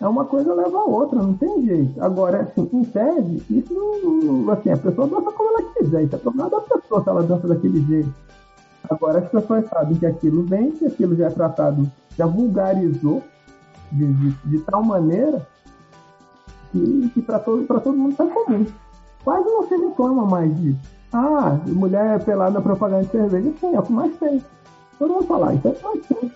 É uma coisa leva a outra, não tem jeito. Agora, assim, em tese, isso não. Assim, a pessoa dança como ela quiser. Isso é problema da pessoa se ela dança daquele jeito. Agora, as pessoas sabem que aquilo vem, que aquilo já é tratado, já vulgarizou de, de, de tal maneira que, que para todo, todo mundo está comum. Quase não se reclama mais disso. Ah, mulher pelada na propaganda de cerveja, sim, é o que mais tem. Todo mundo fala, isso é o que mais tem.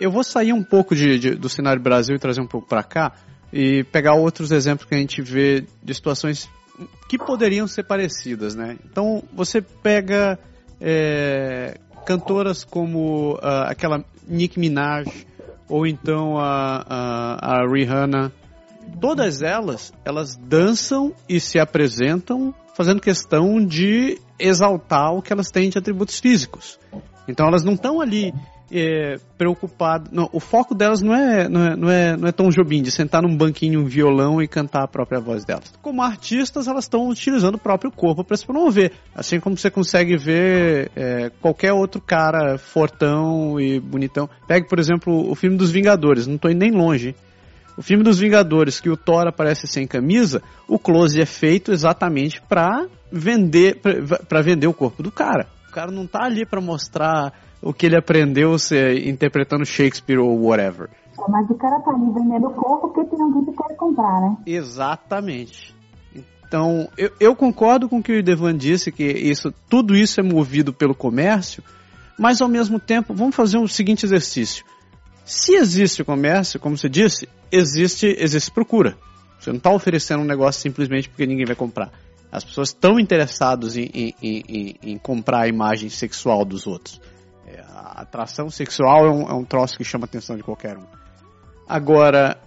Eu vou sair um pouco de, de, do cenário Brasil e trazer um pouco para cá e pegar outros exemplos que a gente vê de situações que poderiam ser parecidas, né? Então você pega é, cantoras como uh, aquela Nicki Minaj ou então a, a, a Rihanna, todas elas elas dançam e se apresentam fazendo questão de exaltar o que elas têm de atributos físicos. Então elas não estão ali é, preocupado. Não, o foco delas não é, não é, não é, não é Tom Jobim, de sentar num banquinho um violão e cantar a própria voz delas. Como artistas, elas estão utilizando o próprio corpo para se promover. Assim como você consegue ver é, qualquer outro cara fortão e bonitão. Pegue, por exemplo, o filme dos Vingadores, não estou indo nem longe. O filme dos Vingadores, que o Thor aparece sem camisa, o close é feito exatamente para vender, para vender o corpo do cara. O cara não tá ali para mostrar o que ele aprendeu se, interpretando Shakespeare ou whatever. É, mas o cara tá ali vendendo o corpo porque tem alguém que quer comprar, né? Exatamente. Então, eu, eu, concordo com o que o Devan disse, que isso, tudo isso é movido pelo comércio, mas ao mesmo tempo, vamos fazer um seguinte exercício. Se existe comércio, como você disse, existe, existe procura. Você não está oferecendo um negócio simplesmente porque ninguém vai comprar. As pessoas estão interessadas em, em, em, em comprar a imagem sexual dos outros atração sexual é um, é um troço que chama a atenção de qualquer um. Agora,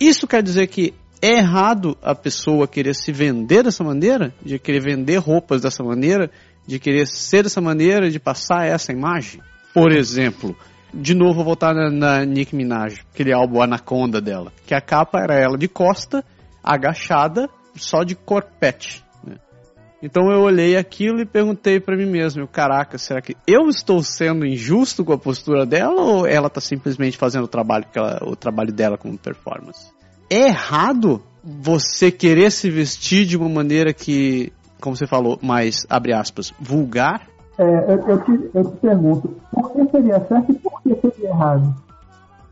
isso quer dizer que é errado a pessoa querer se vender dessa maneira, de querer vender roupas dessa maneira, de querer ser dessa maneira, de passar essa imagem? Por exemplo, de novo vou voltar na, na Nick Minaj, aquele álbum Anaconda dela, que a capa era ela de costa, agachada, só de corpete. Então eu olhei aquilo e perguntei para mim mesmo, caraca, será que eu estou sendo injusto com a postura dela ou ela está simplesmente fazendo o trabalho, ela, o trabalho dela como performance? É errado você querer se vestir de uma maneira que, como você falou, mais, abre aspas, vulgar? É, eu, eu, te, eu te pergunto, por que seria certo e por que seria errado?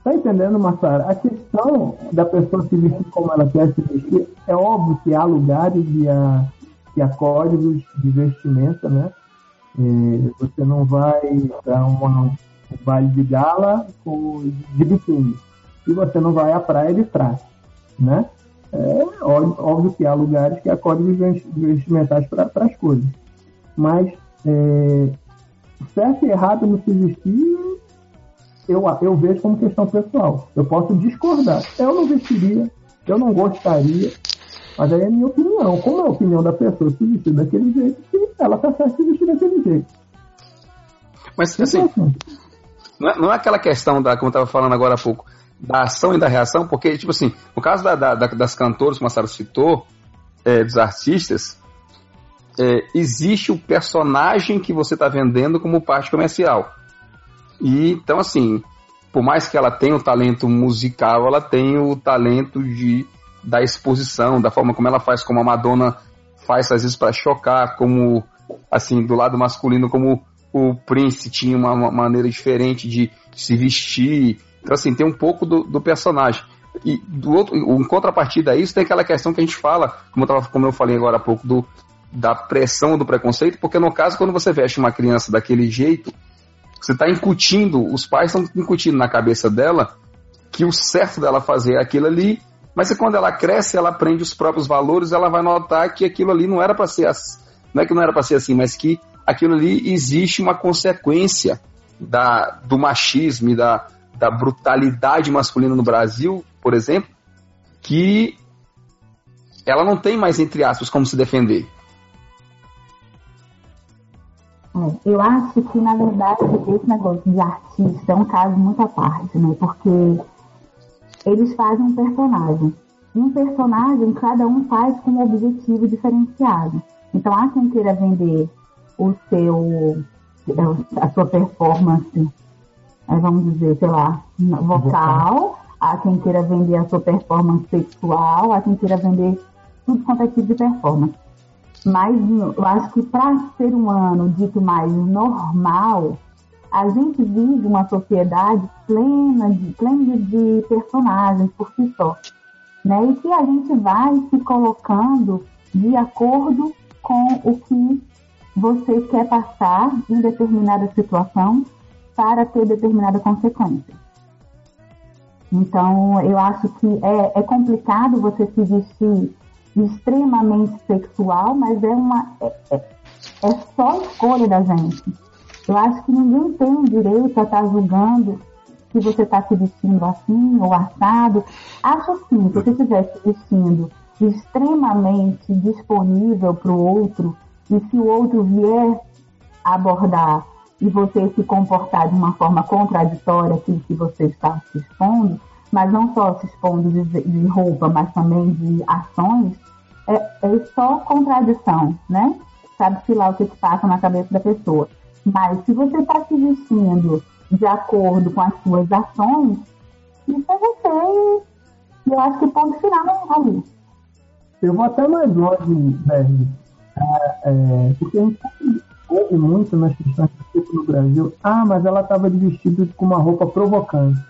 Tá entendendo, Massara? A questão da pessoa se vestir como ela quer se vestir, é óbvio que há lugares e há que códigos de vestimenta, né? E você não vai para uma, um baile de gala com, de biquíni. E você não vai à praia de traje, né? É óbvio, óbvio, que há lugares que há códigos vestimentais para as coisas. Mas é, certo e errado no se vestir, eu, eu vejo como questão pessoal. Eu posso discordar. Eu não vestiria, eu não gostaria, mas aí é minha opinião. Como é a opinião da pessoa se vestir daquele jeito, ela tá certa se vestir daquele jeito. Mas assim, assim, não é, não é aquela questão da, como eu estava falando agora há pouco, da ação e da reação, porque, tipo assim, no caso da, da, das cantoras, como a Sara citou, é, dos artistas, é, existe o personagem que você está vendendo como parte comercial. E então, assim, por mais que ela tenha o talento musical, ela tem o talento de da exposição, da forma como ela faz, como a Madonna faz às vezes para chocar, como assim do lado masculino, como o Prince tinha uma, maneira diferente de, se vestir. Então assim tem um pouco do, do, personagem. E do outro, em contrapartida a isso tem aquela questão que a gente fala, como eu, tava, como eu falei agora há pouco do da pressão do preconceito, porque no caso quando você veste uma criança daquele jeito, você está incutindo, os pais estão incutindo na cabeça dela que o certo dela fazer é aquilo ali mas quando ela cresce, ela aprende os próprios valores, ela vai notar que aquilo ali não era para ser assim. Não é que não era para ser assim, mas que aquilo ali existe uma consequência da, do machismo e da, da brutalidade masculina no Brasil, por exemplo, que ela não tem mais, entre aspas, como se defender. É, eu acho que, na verdade, esse negócio de artista é um caso muito à parte, né? Porque eles fazem um personagem. E um personagem, cada um faz com um objetivo diferenciado. Então, há quem queira vender o seu, a sua performance, é, vamos dizer, sei lá, vocal, há quem queira vender a sua performance sexual, há quem queira vender tudo quanto é tipo de performance. Mas eu acho que para ser humano dito mais normal, a gente vive uma sociedade plena de, plena de personagens por si só. Né? E que a gente vai se colocando de acordo com o que você quer passar em determinada situação para ter determinada consequência. Então, eu acho que é, é complicado você se vestir extremamente sexual, mas é uma é, é, é só escolha da gente. Eu acho que ninguém tem o direito a estar julgando se você está se vestindo assim ou assado. Acho sim, se você estiver se vestindo extremamente disponível para o outro, e se o outro vier abordar e você se comportar de uma forma contraditória aquilo que você está se expondo, mas não só se expondo de, de roupa, mas também de ações, é, é só contradição, né? Sabe-se lá o que, que passa na cabeça da pessoa. Mas se você está se vestindo de acordo com as suas ações, isso é você. E eu acho que ponto final é ali. Eu vou até mais longe, Berg. É, é, porque a gente ouve muito nas questões tipo no Brasil. Ah, mas ela estava de vestido com uma roupa provocante.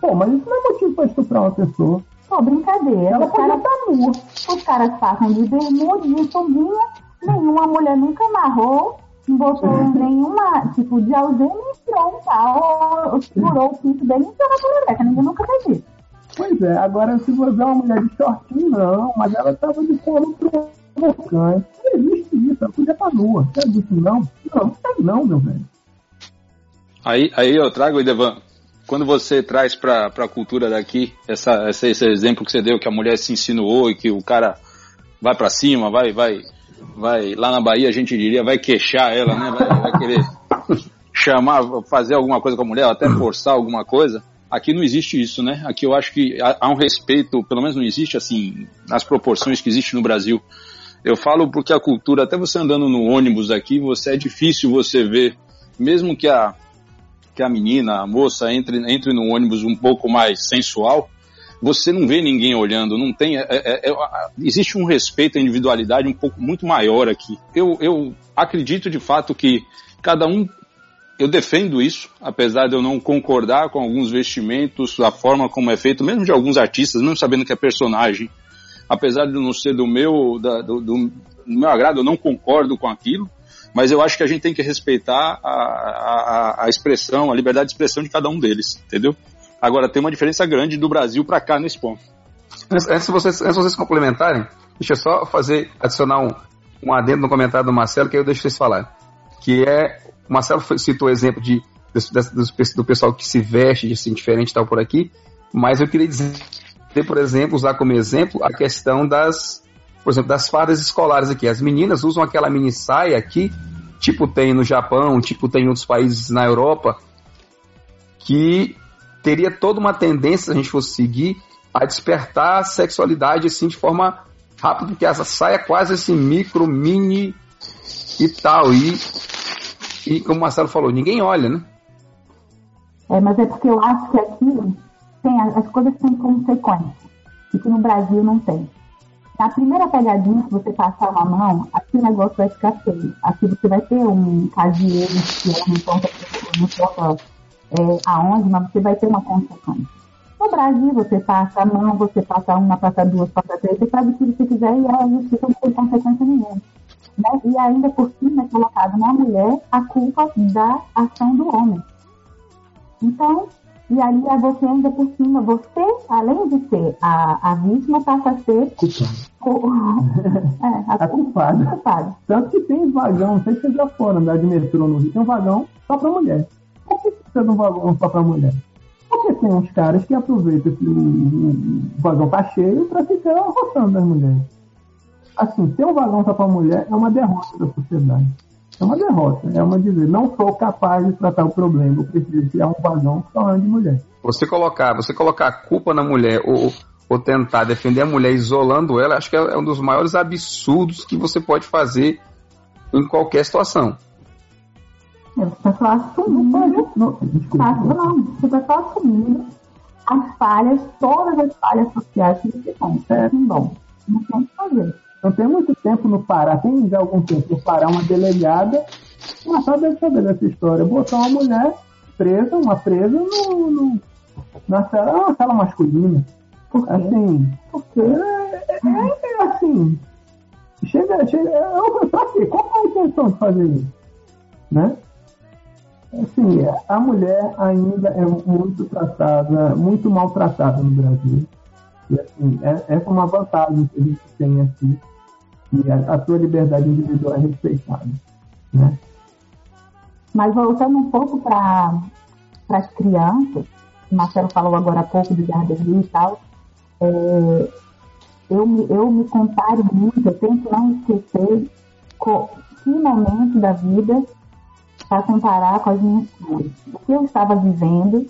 Pô, mas isso não é motivo para estuprar uma pessoa. Pô, brincadeira. Ela pode estar nua. Os caras passam de bermuda, de sunguinha. Nenhuma mulher nunca amarrou não botou nenhuma, tipo, de um pau, ou segurou o pinto dele e enfiou na perereca. Ninguém nunca fez isso. Pois é, agora se você é uma mulher de shortinho, não, mas ela tava de pano provocante. Não existe isso, ela podia estar nua. Você disse não? Não, não, meu velho. Aí, aí eu trago, Idevan, quando você traz para a cultura daqui essa, essa, esse exemplo que você deu, que a mulher se insinuou e que o cara vai para cima, vai, vai vai lá na Bahia a gente diria vai queixar ela, né? Vai, vai querer chamar, fazer alguma coisa com a mulher, até forçar alguma coisa. Aqui não existe isso, né? Aqui eu acho que há, um respeito, pelo menos não existe assim, nas proporções que existe no Brasil. Eu falo porque a cultura, até você andando no ônibus aqui, você é difícil você ver, mesmo que a que a menina, a moça entre entre no ônibus um pouco mais sensual, você não vê ninguém olhando, não tem. É, é, é, existe um respeito à individualidade um pouco muito maior aqui. Eu, eu acredito de fato que cada um. Eu defendo isso, apesar de eu não concordar com alguns vestimentos, a forma como é feito, mesmo de alguns artistas, mesmo sabendo que é personagem. Apesar de não ser do meu, da, do, do, do meu agrado, eu não concordo com aquilo mas eu acho que a gente tem que respeitar a, a, a, expressão, a liberdade de expressão de cada um deles, entendeu? Agora, tem uma diferença grande do Brasil para cá nesse ponto. Antes de vocês, antes de vocês complementarem, deixa eu só fazer, adicionar um, um adendo no comentário do Marcelo, que aí eu deixo vocês falar. Que é, o Marcelo citou o exemplo de, do, do pessoal que se veste de assim, diferente e tal por aqui, mas eu queria dizer, por exemplo, usar como exemplo a questão das, por exemplo, das fardas escolares aqui. As meninas usam aquela mini saia aqui, tipo tem no Japão, tipo tem em outros países na Europa, que teria toda uma tendência, se a gente fosse seguir, a despertar a sexualidade assim de forma rápida, porque essa saia é quase assim micro, mini e tal. E, e como o Marcelo falou, ninguém olha, né? É, mas é porque eu acho que aqui tem, as coisas têm consequência, e que no Brasil não tem. Na primeira pegadinha que você passar uma mão, aqui o negócio vai ficar feio. Aqui você vai ter um caseiro que ela não importa, não importa é, aonde, mas você vai ter uma consequência. No Brasil, você passa a mão, você passa uma, passa duas, passa três, você faz o que você quiser e a justiça não tem consequência nenhuma. Né? E ainda por cima é colocado na mulher a culpa da ação do homem. Então, e aí é você ainda por cima, você, além de ser a, a vítima, passa a ser é, a, a culpada. culpada. Tanto que tem vagão, não sei se vocês já foram andar de metrô no Rio, tem um vagão só para mulher. Um vagão só para mulher? Porque tem uns caras que aproveitam que o vagão tá cheio para ficar roçando as mulheres. Assim, ter um vagão só para mulher é uma derrota da sociedade. É uma derrota. É uma dizer, não sou capaz de tratar o problema, eu preciso criar um vagão só de mulher. Você colocar, você colocar a culpa na mulher ou, ou tentar defender a mulher isolando ela, acho que é um dos maiores absurdos que você pode fazer em qualquer situação. Você está só assumindo. Não, não, você está assumindo as falhas, todas as falhas sociais que você tem. Certo? Bom, não tem o que fazer. Não tem muito tempo no Pará, tem já algum tempo no Pará uma delegada Não, só deve saber dessa história. Botou uma mulher presa, uma presa no, no, na cela, uma cela masculina. Assim, porque é, é, é assim. Chega, chega. É, pra quê? Qual é a intenção de fazer isso? Né? Assim, a mulher ainda é muito tratada, muito maltratada no Brasil. E assim, é, é uma vantagem que a gente tem aqui, que a, a sua liberdade individual é respeitada. Né? Mas voltando um pouco para as crianças, o Marcelo falou agora há pouco do guarda-rio e tal, é, eu, me, eu me comparo muito, eu tento não esquecer que momento da vida para comparar com as minhas filhas. O que eu estava vivendo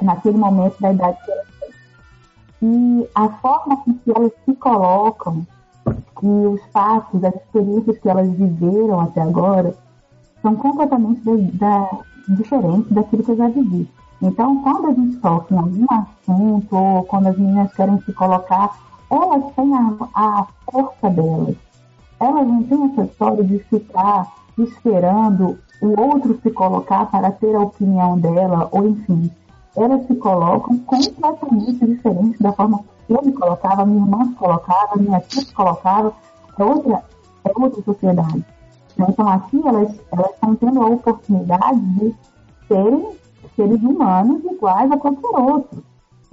naquele momento da idade que e a forma com que elas se colocam e os fatos, as experiências que elas viveram até agora são completamente da, da, diferentes daquilo que eu já vivi. Então, quando a gente toca em algum assunto ou quando as meninas querem se colocar, elas têm a, a força delas. Elas não têm essa história de ficar esperando o outro se colocar para ter a opinião dela, ou enfim, elas se colocam completamente diferente da forma que eu me colocava, minha irmã se colocava, minha tia se colocava, é outra, é outra sociedade. Então aqui elas, elas estão tendo a oportunidade de serem seres humanos iguais a qualquer outro,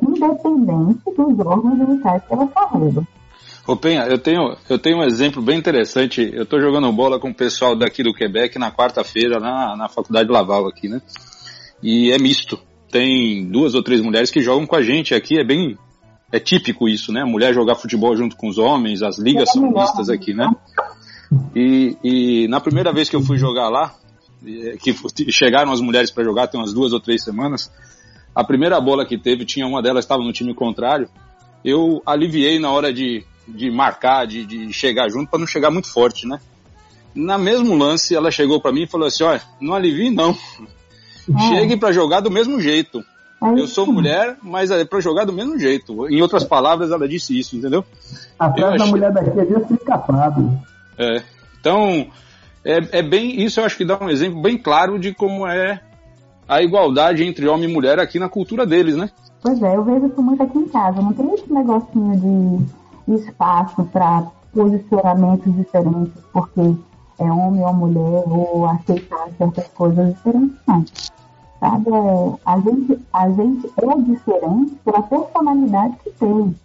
independente dos órgãos genitais que elas carregam. Ô Penha, eu tenho, eu tenho um exemplo bem interessante. Eu estou jogando bola com o pessoal daqui do Quebec na quarta-feira na, na Faculdade Laval aqui, né? E é misto tem duas ou três mulheres que jogam com a gente aqui, é bem é típico isso, né? A mulher jogar futebol junto com os homens, as ligas são mistas aqui, né? E, e na primeira vez que eu fui jogar lá, que chegaram as mulheres para jogar, tem umas duas ou três semanas, a primeira bola que teve, tinha uma delas estava no time contrário, eu aliviei na hora de, de marcar, de, de chegar junto, para não chegar muito forte, né? Na mesmo lance, ela chegou para mim e falou assim, olha, não alivie não, é. Chegue para jogar do mesmo jeito. É eu sou mulher, mas é para jogar do mesmo jeito. Em outras palavras, ela disse isso, entendeu? Atrás da mulher daqui é Deus capado. É. Então, é, é bem. Isso eu acho que dá um exemplo bem claro de como é a igualdade entre homem e mulher aqui na cultura deles, né? Pois é, eu vejo isso muito aqui em casa. Não tem esse negocinho de espaço para posicionamentos diferentes, porque é homem ou mulher, ou aceitar certas coisas diferentes, não. Sabe? É, a, gente, a gente é diferente pela personalidade que tem,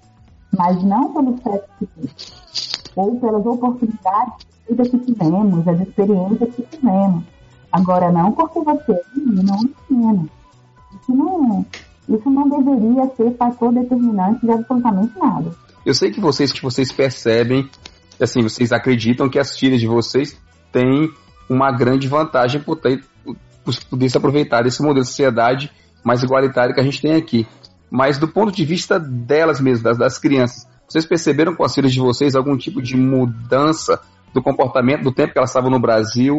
mas não pelo sexo que tem. Ou pelas oportunidades de vida que tivemos, as experiências que tivemos. Agora, não porque você é menino ou menino. Isso não, isso não deveria ser fator determinante de absolutamente nada. Eu sei que vocês, que vocês percebem, assim, vocês acreditam que as filhas de vocês têm uma grande vantagem por ter, poder se aproveitar desse modelo de sociedade mais igualitário que a gente tem aqui. Mas do ponto de vista delas mesmas, das, das crianças, vocês perceberam com as filhas de vocês algum tipo de mudança do comportamento do tempo que elas estavam no Brasil,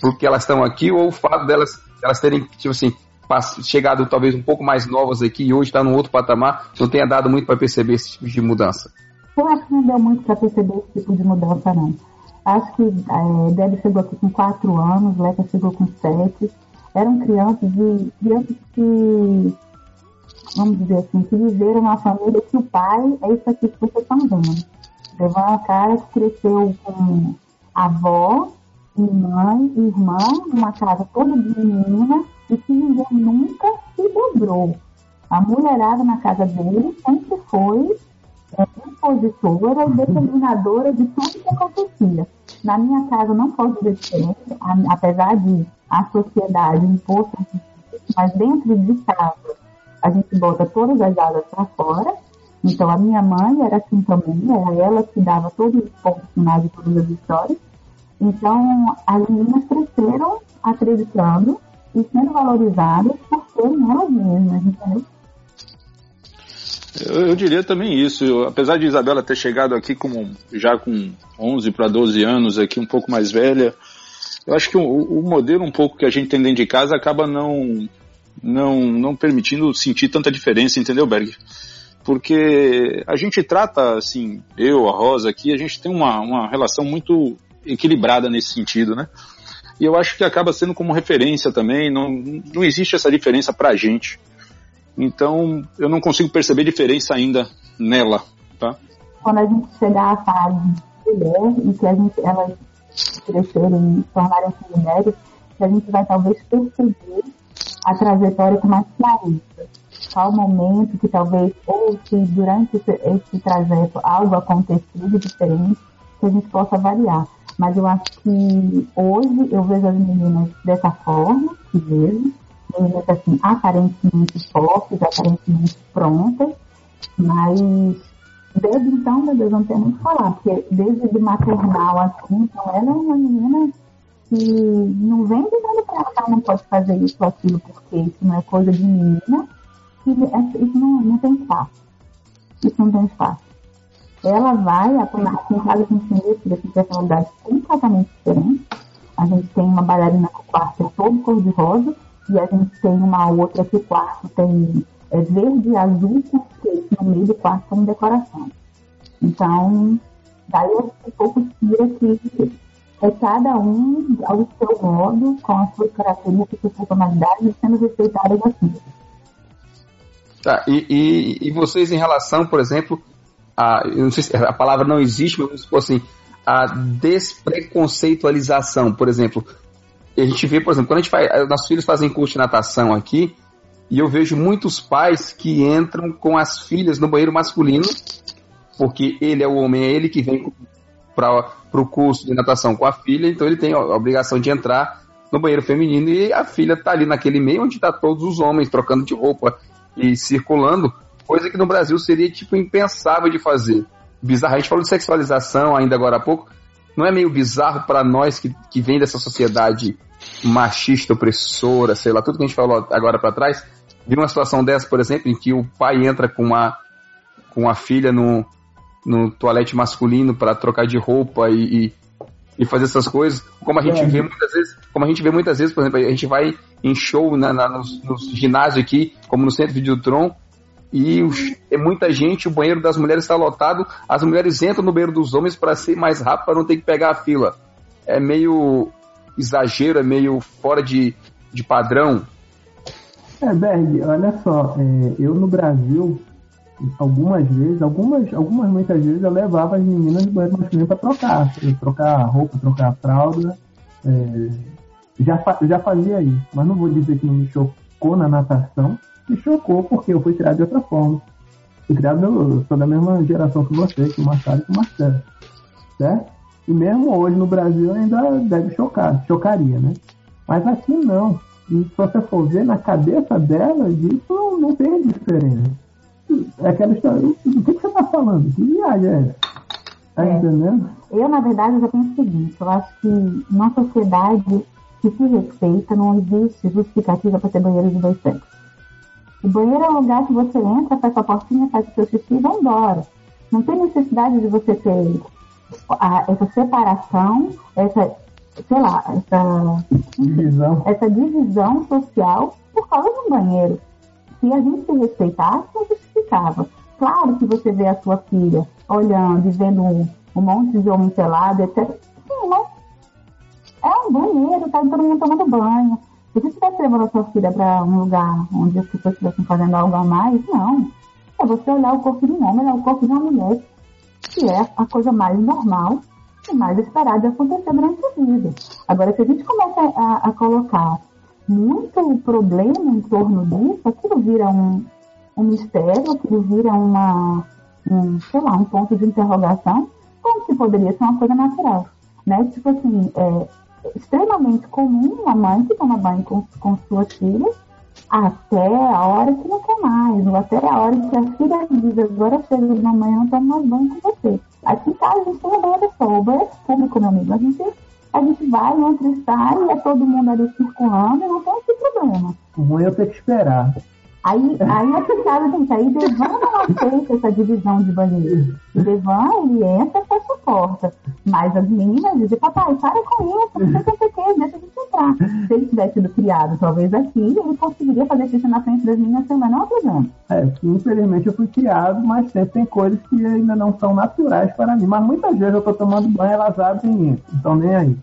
porque elas estão aqui, ou o fato delas elas terem, tipo assim, chegado talvez um pouco mais novas aqui e hoje está num outro patamar, não tenha dado muito para perceber esse tipo de mudança? Eu acho que não deu muito para perceber esse tipo de mudança, não. Acho que é, Deb chegou aqui com 4 anos, Leca chegou com 7. Eram crianças crianças que, vamos dizer assim, que viveram uma família que o pai é isso aqui que vocês estão vendo. Levou uma cara que cresceu com avó, mãe, irmã, uma casa toda de menina e que ninguém nunca se dobrou. A mulherada na casa dele sempre foi é, impositora e determinadora de tudo que acontecia. Na minha casa não pode ser diferente, apesar de a sociedade impor mas dentro de casa a gente bota todas as asas para fora. Então a minha mãe era assim também, era ela que dava todos os pontos finais de todas as histórias. Então as meninas cresceram acreditando e sendo valorizadas por serem elas mesmas, entendeu? Eu, diria também isso. Eu, apesar de Isabela ter chegado aqui com, já com 11 para 12 anos, aqui um pouco mais velha, eu acho que o, o, modelo um pouco que a gente tem dentro de casa acaba não, não, não permitindo sentir tanta diferença, entendeu, Berg? Porque a gente trata, assim, eu, a Rosa aqui, a gente tem uma, uma relação muito equilibrada nesse sentido, né? E eu acho que acaba sendo como referência também, não, não existe essa diferença pra gente. Então, eu não consigo perceber diferença ainda nela, tá? Quando a gente chegar à fase mulher e que a gente, elas crescerem, tornarem-se mulheres, que a gente vai talvez perceber a trajetória com mais clareza. Qual momento que talvez, ou se durante esse, esse trajeto algo aconteceu de diferente, que a gente possa variar. Mas eu acho que hoje eu vejo as meninas dessa forma, que vejo, meninas assim, aparentemente fortes, aparentemente prontas, mas desde então, meu Deus, não tenho nem o que falar, porque desde do maternal assim, então ela é uma menina que não vem dizendo para ela não pode fazer isso ou aquilo, porque isso não é coisa de menina, que isso não, não tem espaço. Isso não tem espaço. Ela vai, aqui em casa duas de personalidades completamente diferentes. A gente tem uma bailarina que o quarto é todo cor-de-rosa, e a gente tem uma outra que o quarto tem é, verde e azul com skate no meio do quarto como decoração. Então, daí eu um pouco tira que é cada um ao seu modo, com as suas características e personalidades, sendo respeitadas assim. Tá, e, e, e, vocês em relação, por exemplo, a, eu não sei se a palavra não existe, mas se fosse assim, a despreconceitualização, por exemplo. A gente vê, por exemplo, quando a gente faz, nossos filhos fazem curso de natação aqui, e eu vejo muitos pais que entram com as filhas no banheiro masculino, porque ele é o homem, é ele que vem para o curso de natação com a filha, então ele tem a obrigação de entrar no banheiro feminino e a filha tá ali naquele meio onde tá todos os homens trocando de roupa e circulando, coisa que no Brasil seria tipo impensável de fazer. Bizarro. A gente falou de sexualização ainda agora há pouco. Não é meio bizarro para nós que, que vem dessa sociedade machista, opressora, sei lá, tudo que a gente falou agora para trás, vi uma situação dessa, por exemplo, em que o pai entra com uma, com a filha no, no toalete masculino para trocar de roupa e, e, e, fazer essas coisas, como a gente é. vê muitas vezes, como a gente vê muitas vezes, por exemplo, a gente vai em show na, na nos, nos ginásios aqui, como no Centro Videotron, e os, é muita gente, o banheiro das mulheres está lotado, as mulheres entram no banheiro dos homens para ser mais rápido, para não ter que pegar a fila. É meio exagero, é meio fora de, de padrão. É, Berg, olha só, é, eu no Brasil, algumas vezes, algumas, algumas muitas vezes eu levava as meninas do banheiro masculino para trocar, trocar roupa, trocar fralda. É, já, já fazia isso, mas não vou dizer que não me chocou na natação, me chocou porque eu fui criado de outra forma. Fui criado, eu sou da mesma geração que você, que o Machado e que o Marcelo. Certo? E mesmo hoje no Brasil ainda deve chocar, chocaria, né? Mas aqui não. E se você for ver na cabeça dela, isso não, tem diferença. É aquela história. O que, que você está falando? Que viagem é essa? Tá é. entendendo? Eu, na verdade, já penso o seguinte: eu acho que numa sociedade que se respeita, não existe justificativa para ter banheiro de dois sexos. O banheiro é um lugar que você entra, faz sua portinha, faz o seu xixi e vai embora. Não tem necessidade de você ter a, essa separação, essa, sei lá, essa divisão. essa divisão social por causa do banheiro. Se a gente se respeitasse, não justificava. Claro que você vê a sua filha olhando e vendo um, um monte de homem pelado, etc. Sim, mas é um banheiro, tá todo mundo tomando banho. Se você estivesse levando a sua filha para um lugar onde as pessoas estivessem fazendo algo a mais, não. É você olhar o corpo de um homem, olhar o corpo de uma mulher que é a coisa mais normal e mais esperada de acontecer durante a vida. Agora, se a gente começa a, a colocar muito problema em torno disso, aquilo vira um, um mistério, aquilo vira uma, um, sei lá, um ponto de interrogação, como se poderia ser uma coisa natural. Né? Tipo assim, é extremamente comum uma mãe que toma banho com, com suas filhas até a hora que não quer mais, ou até a hora que a filha diz, agora chega de mamãe, eu não tomo mais banho com você. Aqui em casa a gente tem um banheiro só, o banheiro é público, meu amigo. A gente, a gente vai, entra e sai, é todo mundo ali circulando, não tem esse problema. O ruim é eu ter que esperar. Aí, aí é que sabe, gente, aí Devan não aceita essa divisão de banheiro. Devan, ele entra e fecha a porta. Mas as meninas dizem, papai, para com isso, não sei o que, deixa a gente entrar. Se ele tivesse sido criado, talvez aqui, ele conseguiria fazer xixi na frente das meninas sem o menor problema. É, infelizmente eu fui criado, mas sempre tem coisas que ainda não são naturais para mim. Mas muitas vezes eu tô tomando banho, elas abrem entram, então nem aí.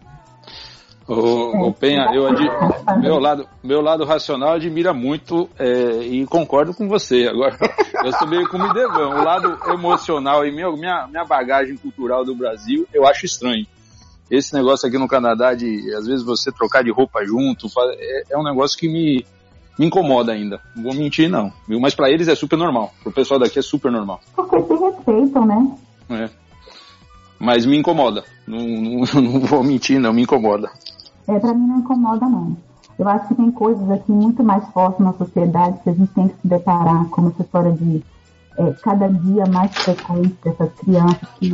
Ô Penha, eu adi... meu lado, meu lado racional admira muito é, e concordo com você. Agora, eu sou meio como Idevan. O lado emocional e meu, minha, minha bagagem cultural do Brasil, eu acho estranho. Esse negócio aqui no Canadá de, às vezes, você trocar de roupa junto, é, é um negócio que me, me incomoda ainda. Não vou mentir, não. Mas para eles é super normal. Pro pessoal daqui é super normal. Porque se respeitam, né? É. Mas me incomoda. Não, não, não vou mentir, não. Me incomoda. É, pra mim não incomoda, não. Eu acho que tem coisas aqui muito mais fortes na sociedade que a gente tem que se deparar, como essa história de é, cada dia mais frequente dessas crianças que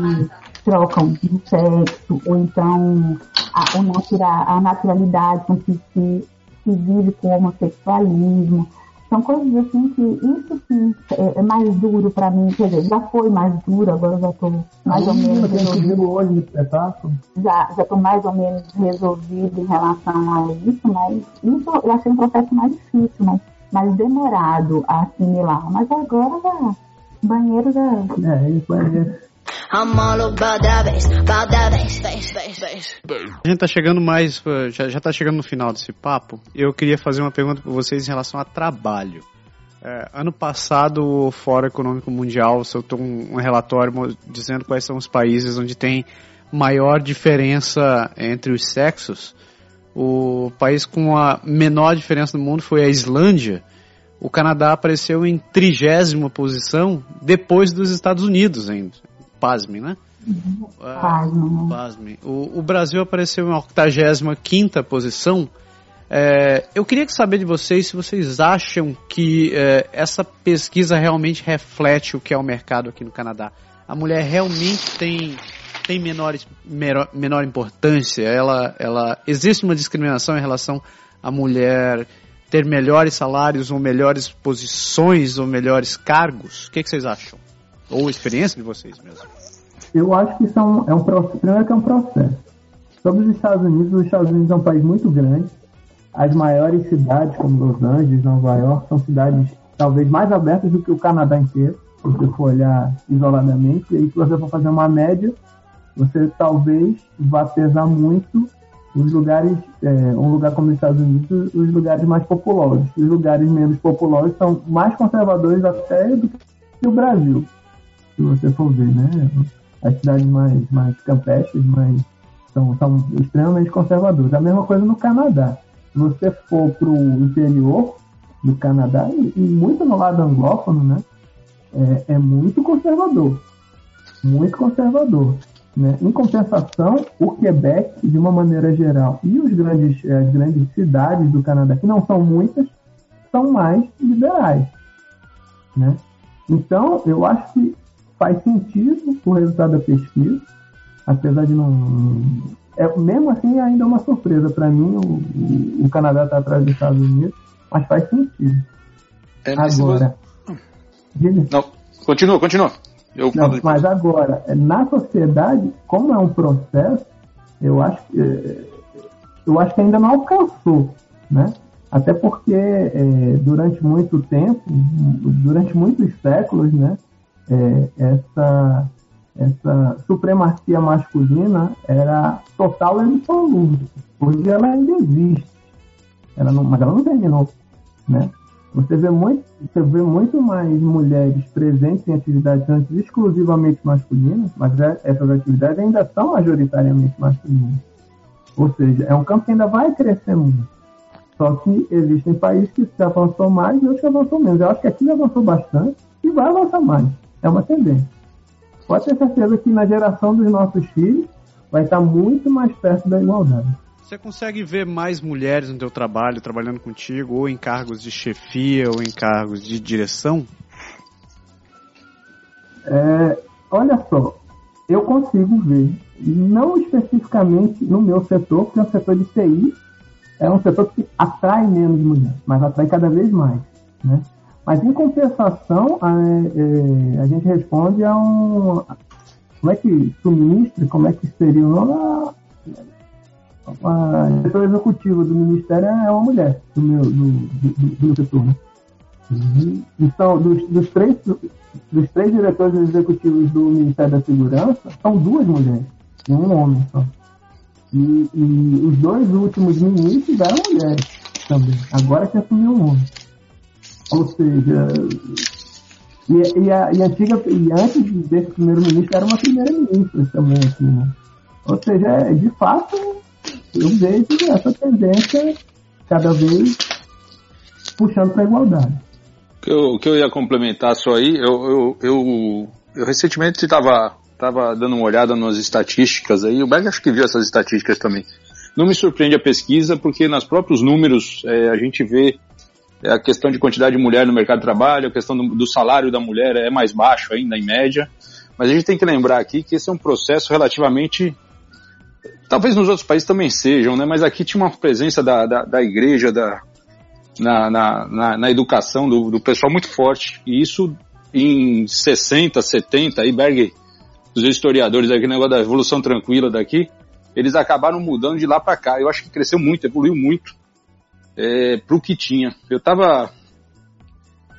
trocam de sexo, ou então a, a naturalidade com que se, se vive com o homossexualismo. São coisas assim que isso sim é, é mais duro para mim, quer dizer, já foi mais duro, agora já estou mais ou menos resolvido. hoje espetáculo. Já estou mais ou menos resolvido em relação a isso, mas isso eu achei um processo mais difícil, mais, mais demorado a assimilar. Mas agora já, banheiro já. É, banheiro. I'm all about that bass, about that bass, bass, bass, bass. A gente tá chegando mais, já, já tá chegando no final desse papo. Eu queria fazer uma pergunta para vocês em relação a trabalho. É, ano passado, o Fórum Econômico Mundial soltou um, um relatório dizendo quais são os países onde tem maior diferença entre os sexos. O país com a menor diferença no mundo foi a Islândia. O Canadá apareceu em trigésima posição, depois dos Estados Unidos ainda pasme, né? Pasme. pasme. O, o, Brasil apareceu em 85 posição. É, eu queria saber de vocês se vocês acham que é, essa pesquisa realmente reflete o que é o mercado aqui no Canadá. A mulher realmente tem, tem menor, menor, menor importância? Ela, ela, existe uma discriminação em relação à mulher ter melhores salários ou melhores posições ou melhores cargos? O que, que vocês acham? Ou experiência de vocês mesmo? Eu acho que é um, é processo. Primeiro que é um processo. Sobre os Estados Unidos, os Estados Unidos é um país muito grande. As maiores cidades, como Los Angeles, Nova York, são cidades talvez mais abertas do que o Canadá inteiro, se você for olhar isoladamente. E aí, se você for fazer uma média, você talvez vá pesar muito os lugares, é, um lugar como os Estados Unidos, os lugares mais populosos. Os lugares menos populosos são mais conservadores até do que o Brasil se você for ver, né? As cidades mais, mais campestres, mais, são, são extremamente conservadoras. A mesma coisa no Canadá. Se você for para o interior do Canadá, e, e, muito no lado anglófono, né? É, é muito conservador. Muito conservador. Né? Em compensação, o Quebec, de uma maneira geral, e os grandes, as grandes cidades do Canadá, que não são muitas, são mais liberais. Né? Então, eu acho que faz sentido o resultado da pesquisa, apesar de não. É, mesmo assim, ainda é uma surpresa para mim o, o Canadá está atrás dos Estados Unidos, mas faz sentido. É, agora. Você... Não, continua, continua. Eu não, mas agora, na sociedade, como é um processo, eu acho que eu acho que ainda não alcançou, né? Até porque é, durante muito tempo, durante muitos séculos, né, é, essa, essa supremacia masculina era total e absoluta. Hoje ela ainda existe, ela não, mas ela não terminou. Né? Você vê, muito, você vê muito mais mulheres presentes em atividades antes exclusivamente masculinas, mas é, essas atividades ainda são majoritariamente masculinas. Ou seja, é um campo que ainda vai crescer muito. Só que existem países que se avançou mais e outros que avançou menos. Eu acho que aqui já avançou bastante e vai avançar mais. É uma tendência. Pode ter certeza que na geração dos nossos filhos vai estar muito mais perto da igualdade. Você consegue ver mais mulheres no teu trabalho, trabalhando contigo, ou em cargos de chefia, ou em cargos de direção? É, olha só, eu consigo ver, não especificamente no meu setor, porque o setor de TI é um setor que atrai menos mulheres, mas atrai cada vez mais. Né? Mas em compensação, a, é, a gente responde a um. Como é que suministra? Como é que seria o nome? A diretora executiva do Ministério é uma mulher do meu, do, do, do meu setor. Né? Então, dos, dos, três, dos três diretores executivos do Ministério da Segurança, são duas mulheres e um homem só. E, e os dois últimos ministros eram mulheres também. Agora que assumiu o homem. Ou seja, e, e, a, e, antiga, e antes desse primeiro-ministro era uma primeira-ministra também aqui, né? Ou seja, é, de fato, eu vejo essa tendência cada vez puxando para a igualdade. O que eu ia complementar só aí, eu, eu, eu, eu recentemente estava tava dando uma olhada nas estatísticas aí, o Berg acho que viu essas estatísticas também. Não me surpreende a pesquisa, porque nos próprios números é, a gente vê é, a questão de quantidade de mulher no mercado de trabalho, a questão do, do, salário da mulher é mais baixo ainda, em média. Mas a gente tem que lembrar aqui que esse é um processo relativamente. Talvez nos outros países também sejam, né? Mas aqui tinha uma presença da, da, da igreja, da, na, na, na, na educação do, do, pessoal muito forte. E isso em 60, 70, aí Berg, os historiadores aqui, negócio da Revolução Tranquila daqui, eles acabaram mudando de lá para cá. Eu acho que cresceu muito, evoluiu muito é, para o que tinha. Eu estava.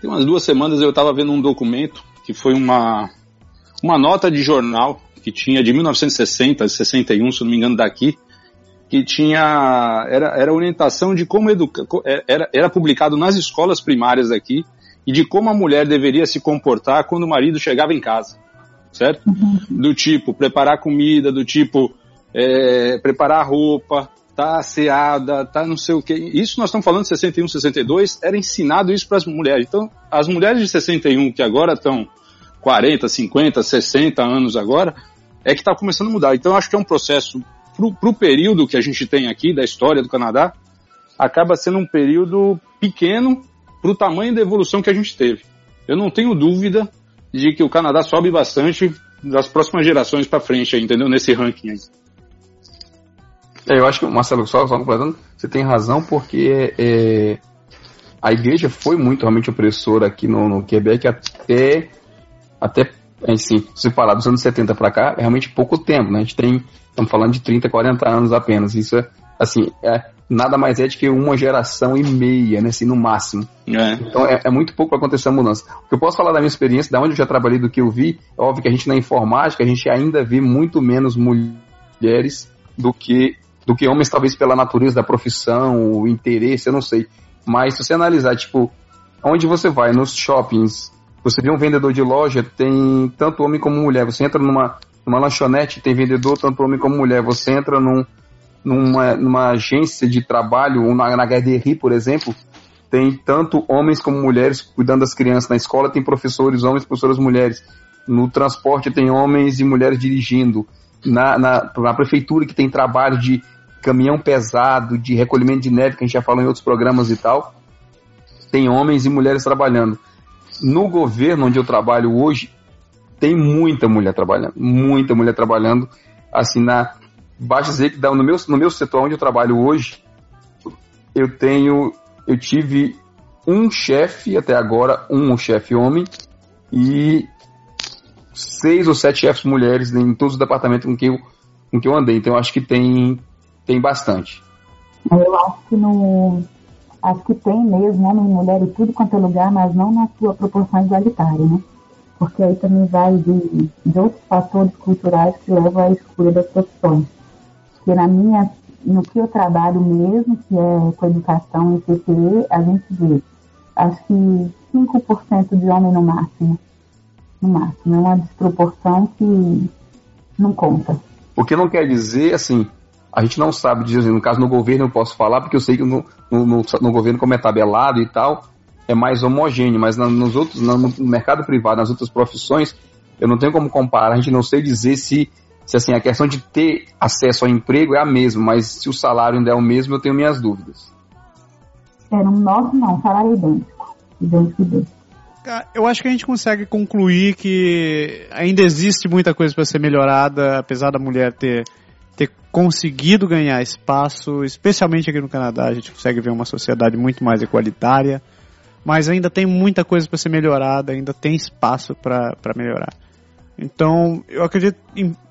Tem umas duas semanas eu estava vendo um documento que foi uma, uma nota de jornal que tinha de 1960, 61, se não me engano, daqui, que tinha era, era orientação de como educar é, era, era publicado nas escolas primárias aqui e de como a mulher deveria se comportar quando o marido chegava em casa, certo? Uhum. Do tipo preparar comida, do tipo é, preparar roupa, tá asseada, tá não sei o que. Isso nós estamos falando de 61, 62, era ensinado isso para as mulheres. Então, as mulheres de 61 que agora estão 40, 50, 60 anos agora, é que está começando a mudar. Então, acho que é um processo para o período que a gente tem aqui da história do Canadá, acaba sendo um período pequeno para o tamanho da evolução que a gente teve. Eu não tenho dúvida de que o Canadá sobe bastante das próximas gerações para frente, entendeu? Nesse ranking aí. É, eu acho que, Marcelo, só, só completando, você tem razão, porque é, a igreja foi muito realmente opressora aqui no, no Quebec até, até assim, se falar dos anos 70 para cá, é realmente pouco tempo, né? A gente tem Estamos falando de 30, 40 anos apenas. Isso é, assim, é, nada mais é de que uma geração e meia, né, assim, no máximo. É. Então é, é, muito pouco para acontecer a mudança. O que eu posso falar da minha experiência, da onde eu já trabalhei, do que eu vi, é óbvio que a gente na informática, a gente ainda vê muito menos mulheres do que, do que homens, talvez pela natureza da profissão, o interesse, eu não sei. Mas se você analisar, tipo, onde você vai, nos shoppings, você vê um vendedor de loja, tem tanto homem como mulher. Você entra numa, numa lanchonete tem vendedor tanto homem como mulher. Você entra num, numa, numa agência de trabalho, na, na HDRI, por exemplo, tem tanto homens como mulheres cuidando das crianças. Na escola tem professores homens, professoras mulheres. No transporte tem homens e mulheres dirigindo. Na, na, na prefeitura que tem trabalho de caminhão pesado, de recolhimento de neve, que a gente já falou em outros programas e tal, tem homens e mulheres trabalhando. No governo onde eu trabalho hoje, tem muita mulher trabalhando, muita mulher trabalhando, assim, na, basta dizer que no meu, no meu setor onde eu trabalho hoje, eu tenho, eu tive um chefe até agora, um chefe homem, e seis ou sete chefes mulheres em todos os departamentos com que eu, com que eu andei, então acho que tem, tem bastante. Eu acho que no, acho que tem mesmo homem e mulher em tudo quanto é lugar, mas não na sua proporção igualitária, né? porque aí também vai de, de outros fatores culturais que levam à escolha das profissões. Que na minha, no que eu trabalho mesmo, que é com educação e PPE, a gente vê, acho que 5% de homem no máximo. No máximo. É uma desproporção que não conta. O que não quer dizer, assim, a gente não sabe dizer, no caso no governo eu posso falar, porque eu sei que no, no, no, no governo como é tabelado e tal, é mais homogêneo, mas nos outros, no mercado privado, nas outras profissões, eu não tenho como comparar, a gente não sei dizer se, se assim, a questão de ter acesso ao emprego é a mesma, mas se o salário ainda é o mesmo, eu tenho minhas dúvidas. É, no nosso não, salário é idêntico. Idêntico, idêntico. Eu acho que a gente consegue concluir que ainda existe muita coisa para ser melhorada, apesar da mulher ter conseguido ganhar espaço, especialmente aqui no Canadá, a gente consegue ver uma sociedade muito mais igualitária, mas ainda tem muita coisa para ser melhorada, ainda tem espaço para melhorar. Então, eu acredito,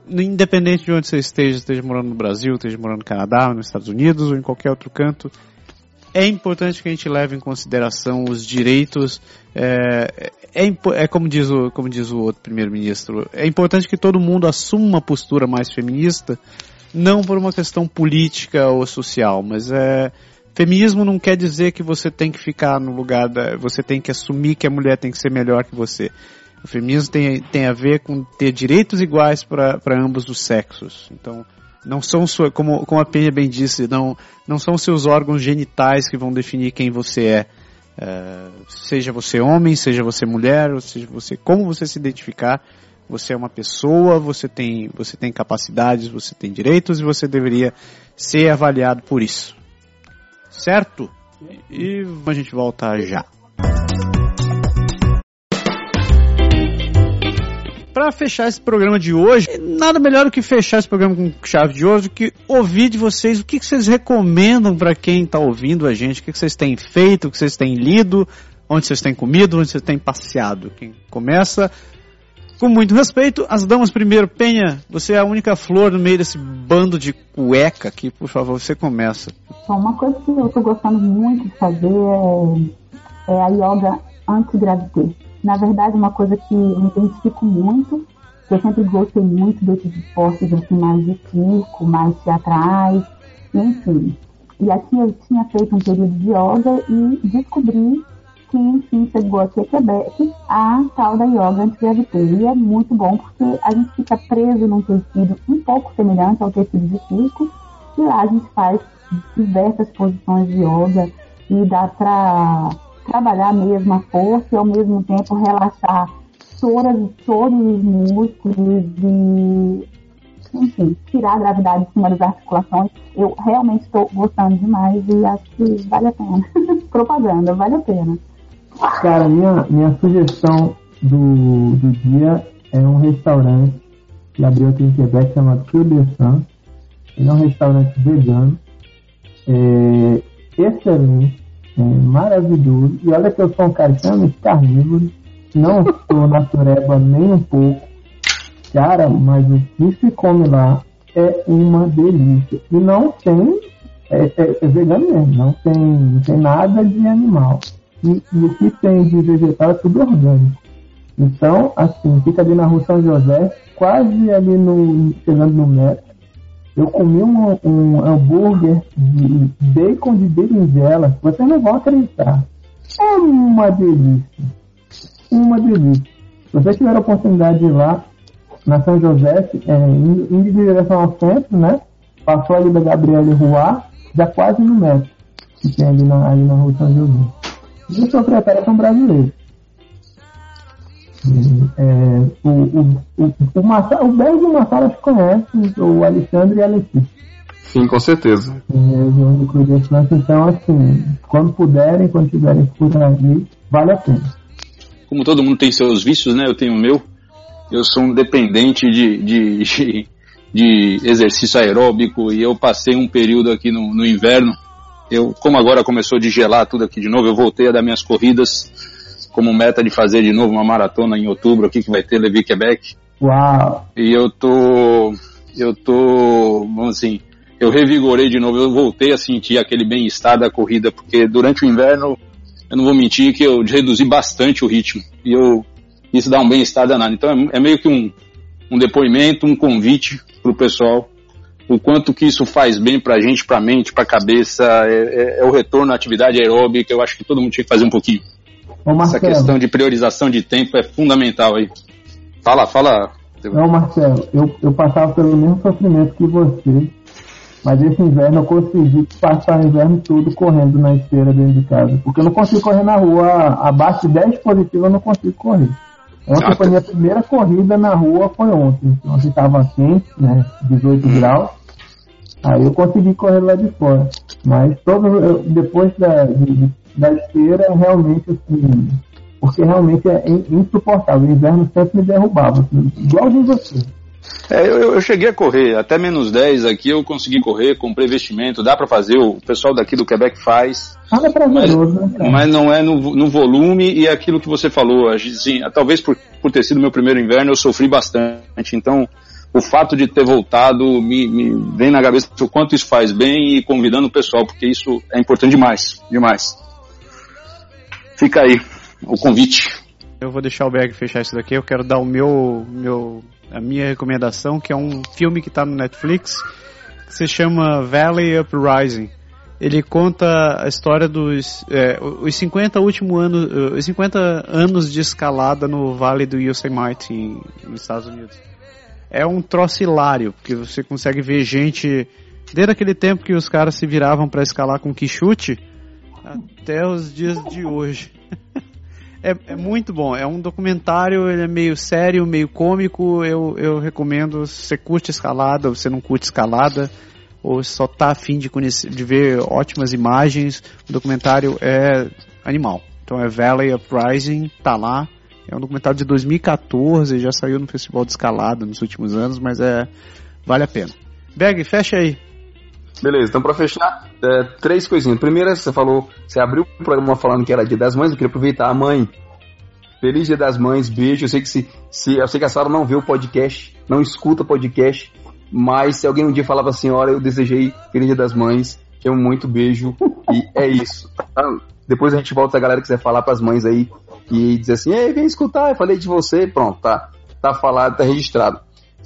independente de onde você esteja, esteja morando no Brasil, esteja morando no Canadá, nos Estados Unidos ou em qualquer outro canto, é importante que a gente leve em consideração os direitos. É, é, é como, diz o, como diz o outro primeiro-ministro, é importante que todo mundo assuma uma postura mais feminista não por uma questão política ou social, mas é feminismo não quer dizer que você tem que ficar no lugar da, você tem que assumir que a mulher tem que ser melhor que você. O feminismo tem, tem a ver com ter direitos iguais para ambos os sexos. Então, não são sua, como, como a Penha bem disse, não, não são seus órgãos genitais que vão definir quem você é. Uh, seja você homem, seja você mulher, ou seja você como você se identificar, você é uma pessoa, você tem, você tem capacidades, você tem direitos e você deveria ser avaliado por isso. Certo? E a gente volta já. para fechar esse programa de hoje, nada melhor do que fechar esse programa com chave de ouro do que ouvir de vocês o que, que vocês recomendam para quem está ouvindo a gente, o que, que vocês têm feito, o que vocês têm lido, onde vocês têm comido, onde vocês têm passeado. Quem começa, com muito respeito, as damas primeiro. Penha, você é a única flor no meio desse bando de cueca aqui, por favor, você começa. Uma coisa que eu estou gostando muito de fazer é, é a yoga anti-gravidez na verdade, uma coisa que eu me identifico muito, que eu sempre gostei muito desses esportes assim, mais de circo, mais teatrais, enfim. E aqui eu tinha feito um período de yoga e descobri que, chegou aqui a Quebec a tal da yoga anti-gravidez. E é muito bom porque a gente fica preso num tecido um pouco semelhante ao tecido de circo e lá a gente faz diversas posições de yoga e dá para trabalhar mesmo a força e ao mesmo tempo relaxar todas, todos os músculos e, enfim, tirar a gravidade de cima das articulações. Eu realmente estou gostando demais e acho que vale a pena. Propaganda, vale a pena. Cara, minha, minha sugestão do, do dia é um restaurante que abriu aqui em Quebec chamado Sun. Ele é um restaurante vegano. É excelente é, maravilhoso. E olha que eu sou um cara extremamente carnívoro, não sou natureba nem um pouco. Cara, mas o que se come lá é uma delícia. E não tem, é, é, é vegano mesmo, não tem, não tem nada de animal. E, e, o que tem de vegetal é tudo orgânico. Então, assim, fica ali na rua São José, quase ali no, chegando no metro. Eu comi um, um hambúrguer de bacon de berinjela, vocês não vão acreditar. É uma delícia. Uma delícia. Se vocês tiverem a oportunidade de ir lá, na São José, é, indo em direção ao centro, né? Passou ali da Gabriele Rua, já quase no metro, que tem ali na, ali na rua São José. E os proprietários são brasileiros. É, o, o, o, o, Marcelo, o Berg e o se conhecem, o Alexandre e a Letícia. Sim, com certeza. É, então, assim, quando puderem, quando tiverem por ali, vale a pena. Como todo mundo tem seus vícios, né? Eu tenho o meu. Eu sou um dependente de, de, de, de exercício aeróbico e eu passei um período aqui no, no inverno. Eu, como agora começou de gelar tudo aqui de novo, eu voltei a dar minhas corridas como meta de fazer de novo uma maratona em outubro aqui que vai ter Levi Quebec. Uau! E eu tô, eu tô, vamos assim, eu revigorei de novo, eu voltei a sentir aquele bem-estar da corrida, porque durante o inverno, eu não vou mentir que eu reduzi bastante o ritmo. E eu, isso dá um bem-estar danado. Então é, é, meio que um, um depoimento, um convite pro pessoal o quanto que isso faz bem pra gente, pra mente, pra cabeça, é, é, é, o retorno à atividade aeróbica, eu acho que todo mundo tinha que fazer um pouquinho. Ô, Essa questão de priorização de tempo é fundamental aí. Fala, fala. Não, Marcelo, eu, eu passava pelo mesmo sofrimento que você, mas esse inverno eu consegui passar o inverno todo correndo na esteira dentro de casa. Porque eu não consigo correr na rua, abaixo de 10 positivos eu não consigo correr. Ontem Exato. foi minha primeira corrida na rua, foi ontem. Ontem estava quente, né? 18 graus. Aí eu consegui correr lá de fora. Mas todo, depois da, de, da esteira realmente assim, porque realmente é insuportável. O inverno sempre me derrubava, assim, igualzinho você. É, eu, eu, cheguei a correr, até menos 10 aqui eu consegui correr, comprei vestimento, dá para fazer, o pessoal daqui do Quebec faz. Ah, é prazeroso, mas, né? Mas não é no, no, volume e é aquilo que você falou. Assim, talvez por, por ter sido meu primeiro inverno eu sofri bastante, então o fato de ter voltado me, me vem na cabeça o quanto isso faz bem e convidando o pessoal, porque isso é importante demais, demais. Fica aí o convite. Eu vou deixar o Berg fechar isso daqui. Eu quero dar o meu, meu, a minha recomendação, que é um filme que está no Netflix, que se chama Valley Uprising. Ele conta a história dos é, os 50 últimos anos, os 50 anos de escalada no Vale do Yosemite em, nos Estados Unidos. É um troço hilário, porque você consegue ver gente desde aquele tempo que os caras se viravam para escalar com quichute até os dias de hoje. é, é, muito bom. É um documentário, ele é meio sério, meio cômico. Eu, eu recomendo. Se você curte escalada, ou você não curte escalada, ou só tá afim de, conhecer, de ver ótimas imagens, o documentário é animal. Então é Valley Uprising, tá lá. É um documentário de 2014, já saiu no Festival de Escalada nos últimos anos, mas é vale a pena. Beg, fecha aí. Beleza, então para fechar, é, três coisinhas. Primeira, você falou, você abriu o programa falando que era Dia das Mães, eu queria aproveitar a mãe. Feliz Dia das Mães, beijo. Eu sei que se, se eu sei que a Sara não vê o podcast, não escuta o podcast, mas se alguém um dia falar pra senhora, eu desejei Feliz Dia das Mães, um muito beijo e é isso. Tá? Depois a gente volta a galera quiser falar pras mães aí e dizer assim, ei, vem escutar, eu falei de você, pronto, tá, tá falado, tá registrado.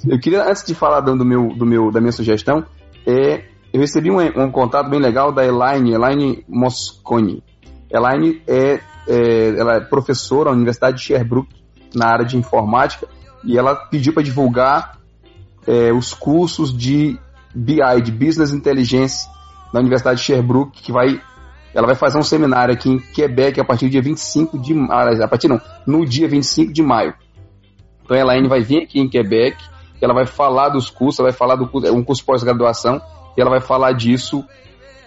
Eu queria, antes de falar do meu, do meu, da minha sugestão, é eu recebi um, um contato bem legal da Elaine, Elaine Mosconi. Elaine é, é, ela é professora na Universidade de Sherbrooke, na área de informática, e ela pediu para divulgar é, os cursos de BI, de Business Intelligence, na Universidade de Sherbrooke, que vai ela vai fazer um seminário aqui em Quebec a partir do dia 25 de maio, a partir não, no dia 25 de maio. Então a Elaine vai vir aqui em Quebec, ela vai falar dos cursos, ela vai falar do curso, é um curso pós-graduação, e ela vai falar disso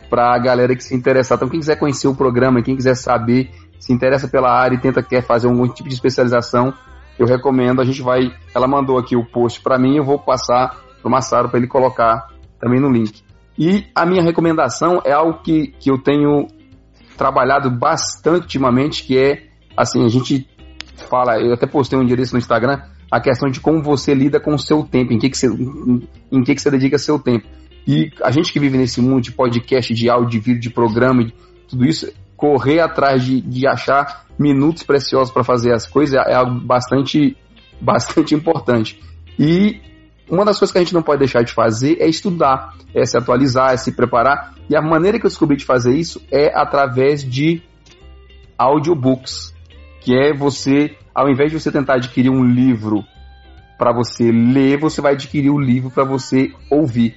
para a galera que se interessar. Então, quem quiser conhecer o programa, quem quiser saber, se interessa pela área e tenta quer fazer algum tipo de especialização, eu recomendo. A gente vai. Ela mandou aqui o post para mim, eu vou passar para o Massaro para ele colocar também no link. E a minha recomendação é algo que, que eu tenho trabalhado bastante ultimamente, que é assim, a gente fala, eu até postei um endereço no Instagram, a questão de como você lida com o seu tempo, em que, que você, em, que, que você dedica seu tempo. E a gente que vive nesse mundo de podcast, de áudio, de vídeo, de programa, de tudo isso, correr atrás de, de achar minutos preciosos para fazer as coisas é algo bastante, bastante importante. E uma das coisas que a gente não pode deixar de fazer é estudar, é se atualizar, é se preparar. E a maneira que eu descobri de fazer isso é através de audiobooks, que é você, ao invés de você tentar adquirir um livro para você ler, você vai adquirir o um livro para você ouvir.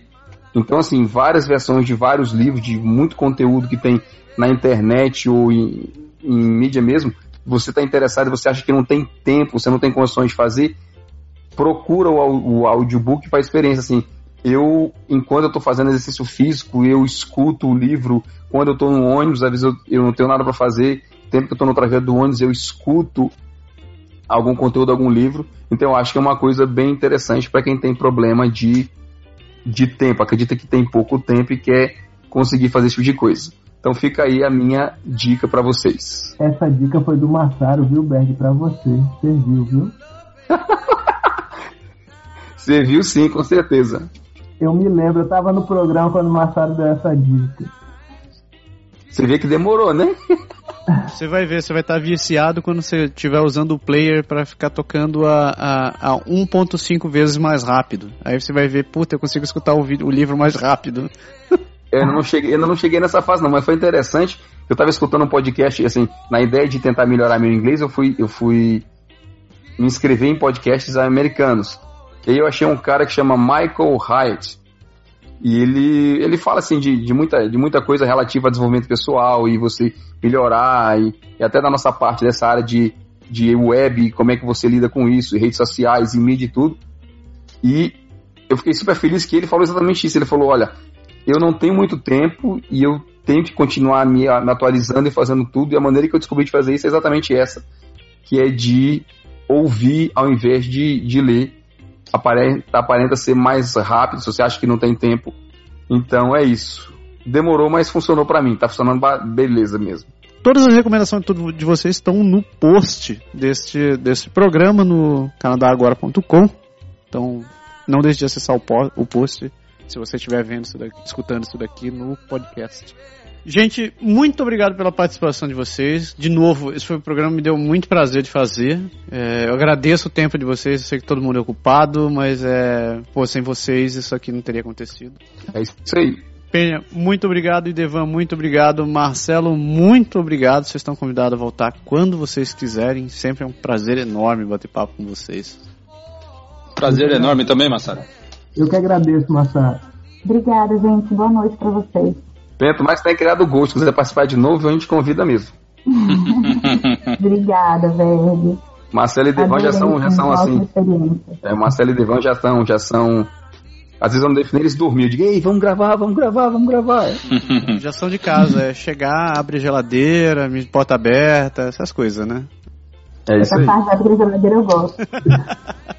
Então, assim, várias versões de vários livros, de muito conteúdo que tem na internet ou em, em mídia mesmo, você está interessado e você acha que não tem tempo, você não tem condições de fazer, procura o, o audiobook para experiência, assim, eu, enquanto eu estou fazendo exercício físico, eu escuto o livro, quando eu estou no ônibus, às vezes eu, eu não tenho nada para fazer, tempo que eu estou no trajeto do ônibus, eu escuto algum conteúdo, algum livro, então eu acho que é uma coisa bem interessante para quem tem problema de de tempo, acredita que tem pouco tempo e quer conseguir fazer esse tipo de coisa. Então fica aí a minha dica para vocês. Essa dica foi do Massaro, viu, Berg, para você. Serviu, viu? Serviu sim, com certeza. Eu me lembro, eu tava no programa quando o Massaro deu essa dica. Você vê que demorou, né? Você vai ver, você vai estar viciado quando você estiver usando o player para ficar tocando a, a, a 1.5 vezes mais rápido. Aí você vai ver, puta, eu consigo escutar o, o livro mais rápido. Eu não, cheguei, eu não cheguei nessa fase não, mas foi interessante. Eu estava escutando um podcast, assim, na ideia de tentar melhorar meu inglês, eu fui, eu fui me inscrever em podcasts americanos. E aí eu achei um cara que chama Michael Hyatt. E ele, ele fala assim de, de, muita, de muita coisa relativa a desenvolvimento pessoal e você melhorar, e, e até da nossa parte dessa área de, de web, como é que você lida com isso, e redes sociais, e mídia e tudo. E eu fiquei super feliz que ele falou exatamente isso. Ele falou: olha, eu não tenho muito tempo e eu tenho que continuar me, me atualizando e fazendo tudo, e a maneira que eu descobri de fazer isso é exatamente essa, que é de ouvir ao invés de, de ler aparenta, aparenta ser mais rápido se você acha que não tem tempo. Então é isso. Demorou, mas funcionou para mim. Tá funcionando beleza mesmo. Todas as recomendações de vocês estão no post deste, deste programa no canadagora.com. Então não deixe de acessar o, post se você estiver vendo isso daqui, escutando isso daqui no podcast. Gente, muito obrigado pela participação de vocês. De novo, esse foi um programa que me deu muito prazer de fazer. É, eu agradeço o tempo de vocês. Eu sei que todo mundo é ocupado, mas é, pô, sem vocês isso aqui não teria acontecido. É isso aí. Penha, muito obrigado. Idevan, muito obrigado. Marcelo, muito obrigado. Vocês estão convidados a voltar quando vocês quiserem. Sempre é um prazer enorme bater papo com vocês. Prazer enorme também, Massaro. Eu que agradeço, Massaro. Obrigada, gente. Boa noite para vocês. Bento, mas tem criado gosto. Se quiser participar de novo, a gente convida mesmo. Obrigada, Verg. Marcelo e Devan já são, já são assim. É, Marcelo e Devan já são, já são. Às vezes eu não defino eles dormir. Eu digo, ei, vamos gravar, vamos gravar, vamos gravar. já são de casa, é chegar, abre a geladeira, porta aberta, essas coisas, né? É isso Essa aí. parte da abrir a geladeira eu gosto.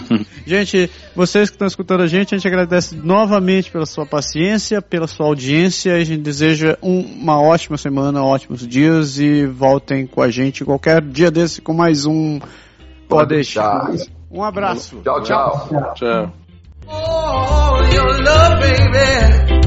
gente, vocês que estão escutando a gente, a gente agradece novamente pela sua paciência, pela sua audiência. A gente deseja um- uma ótima semana, ótimos dias e voltem com a gente qualquer dia desse com mais um Pode deixar. Um abraço. Tchau, tchau. Tchau. Oh, your love, baby.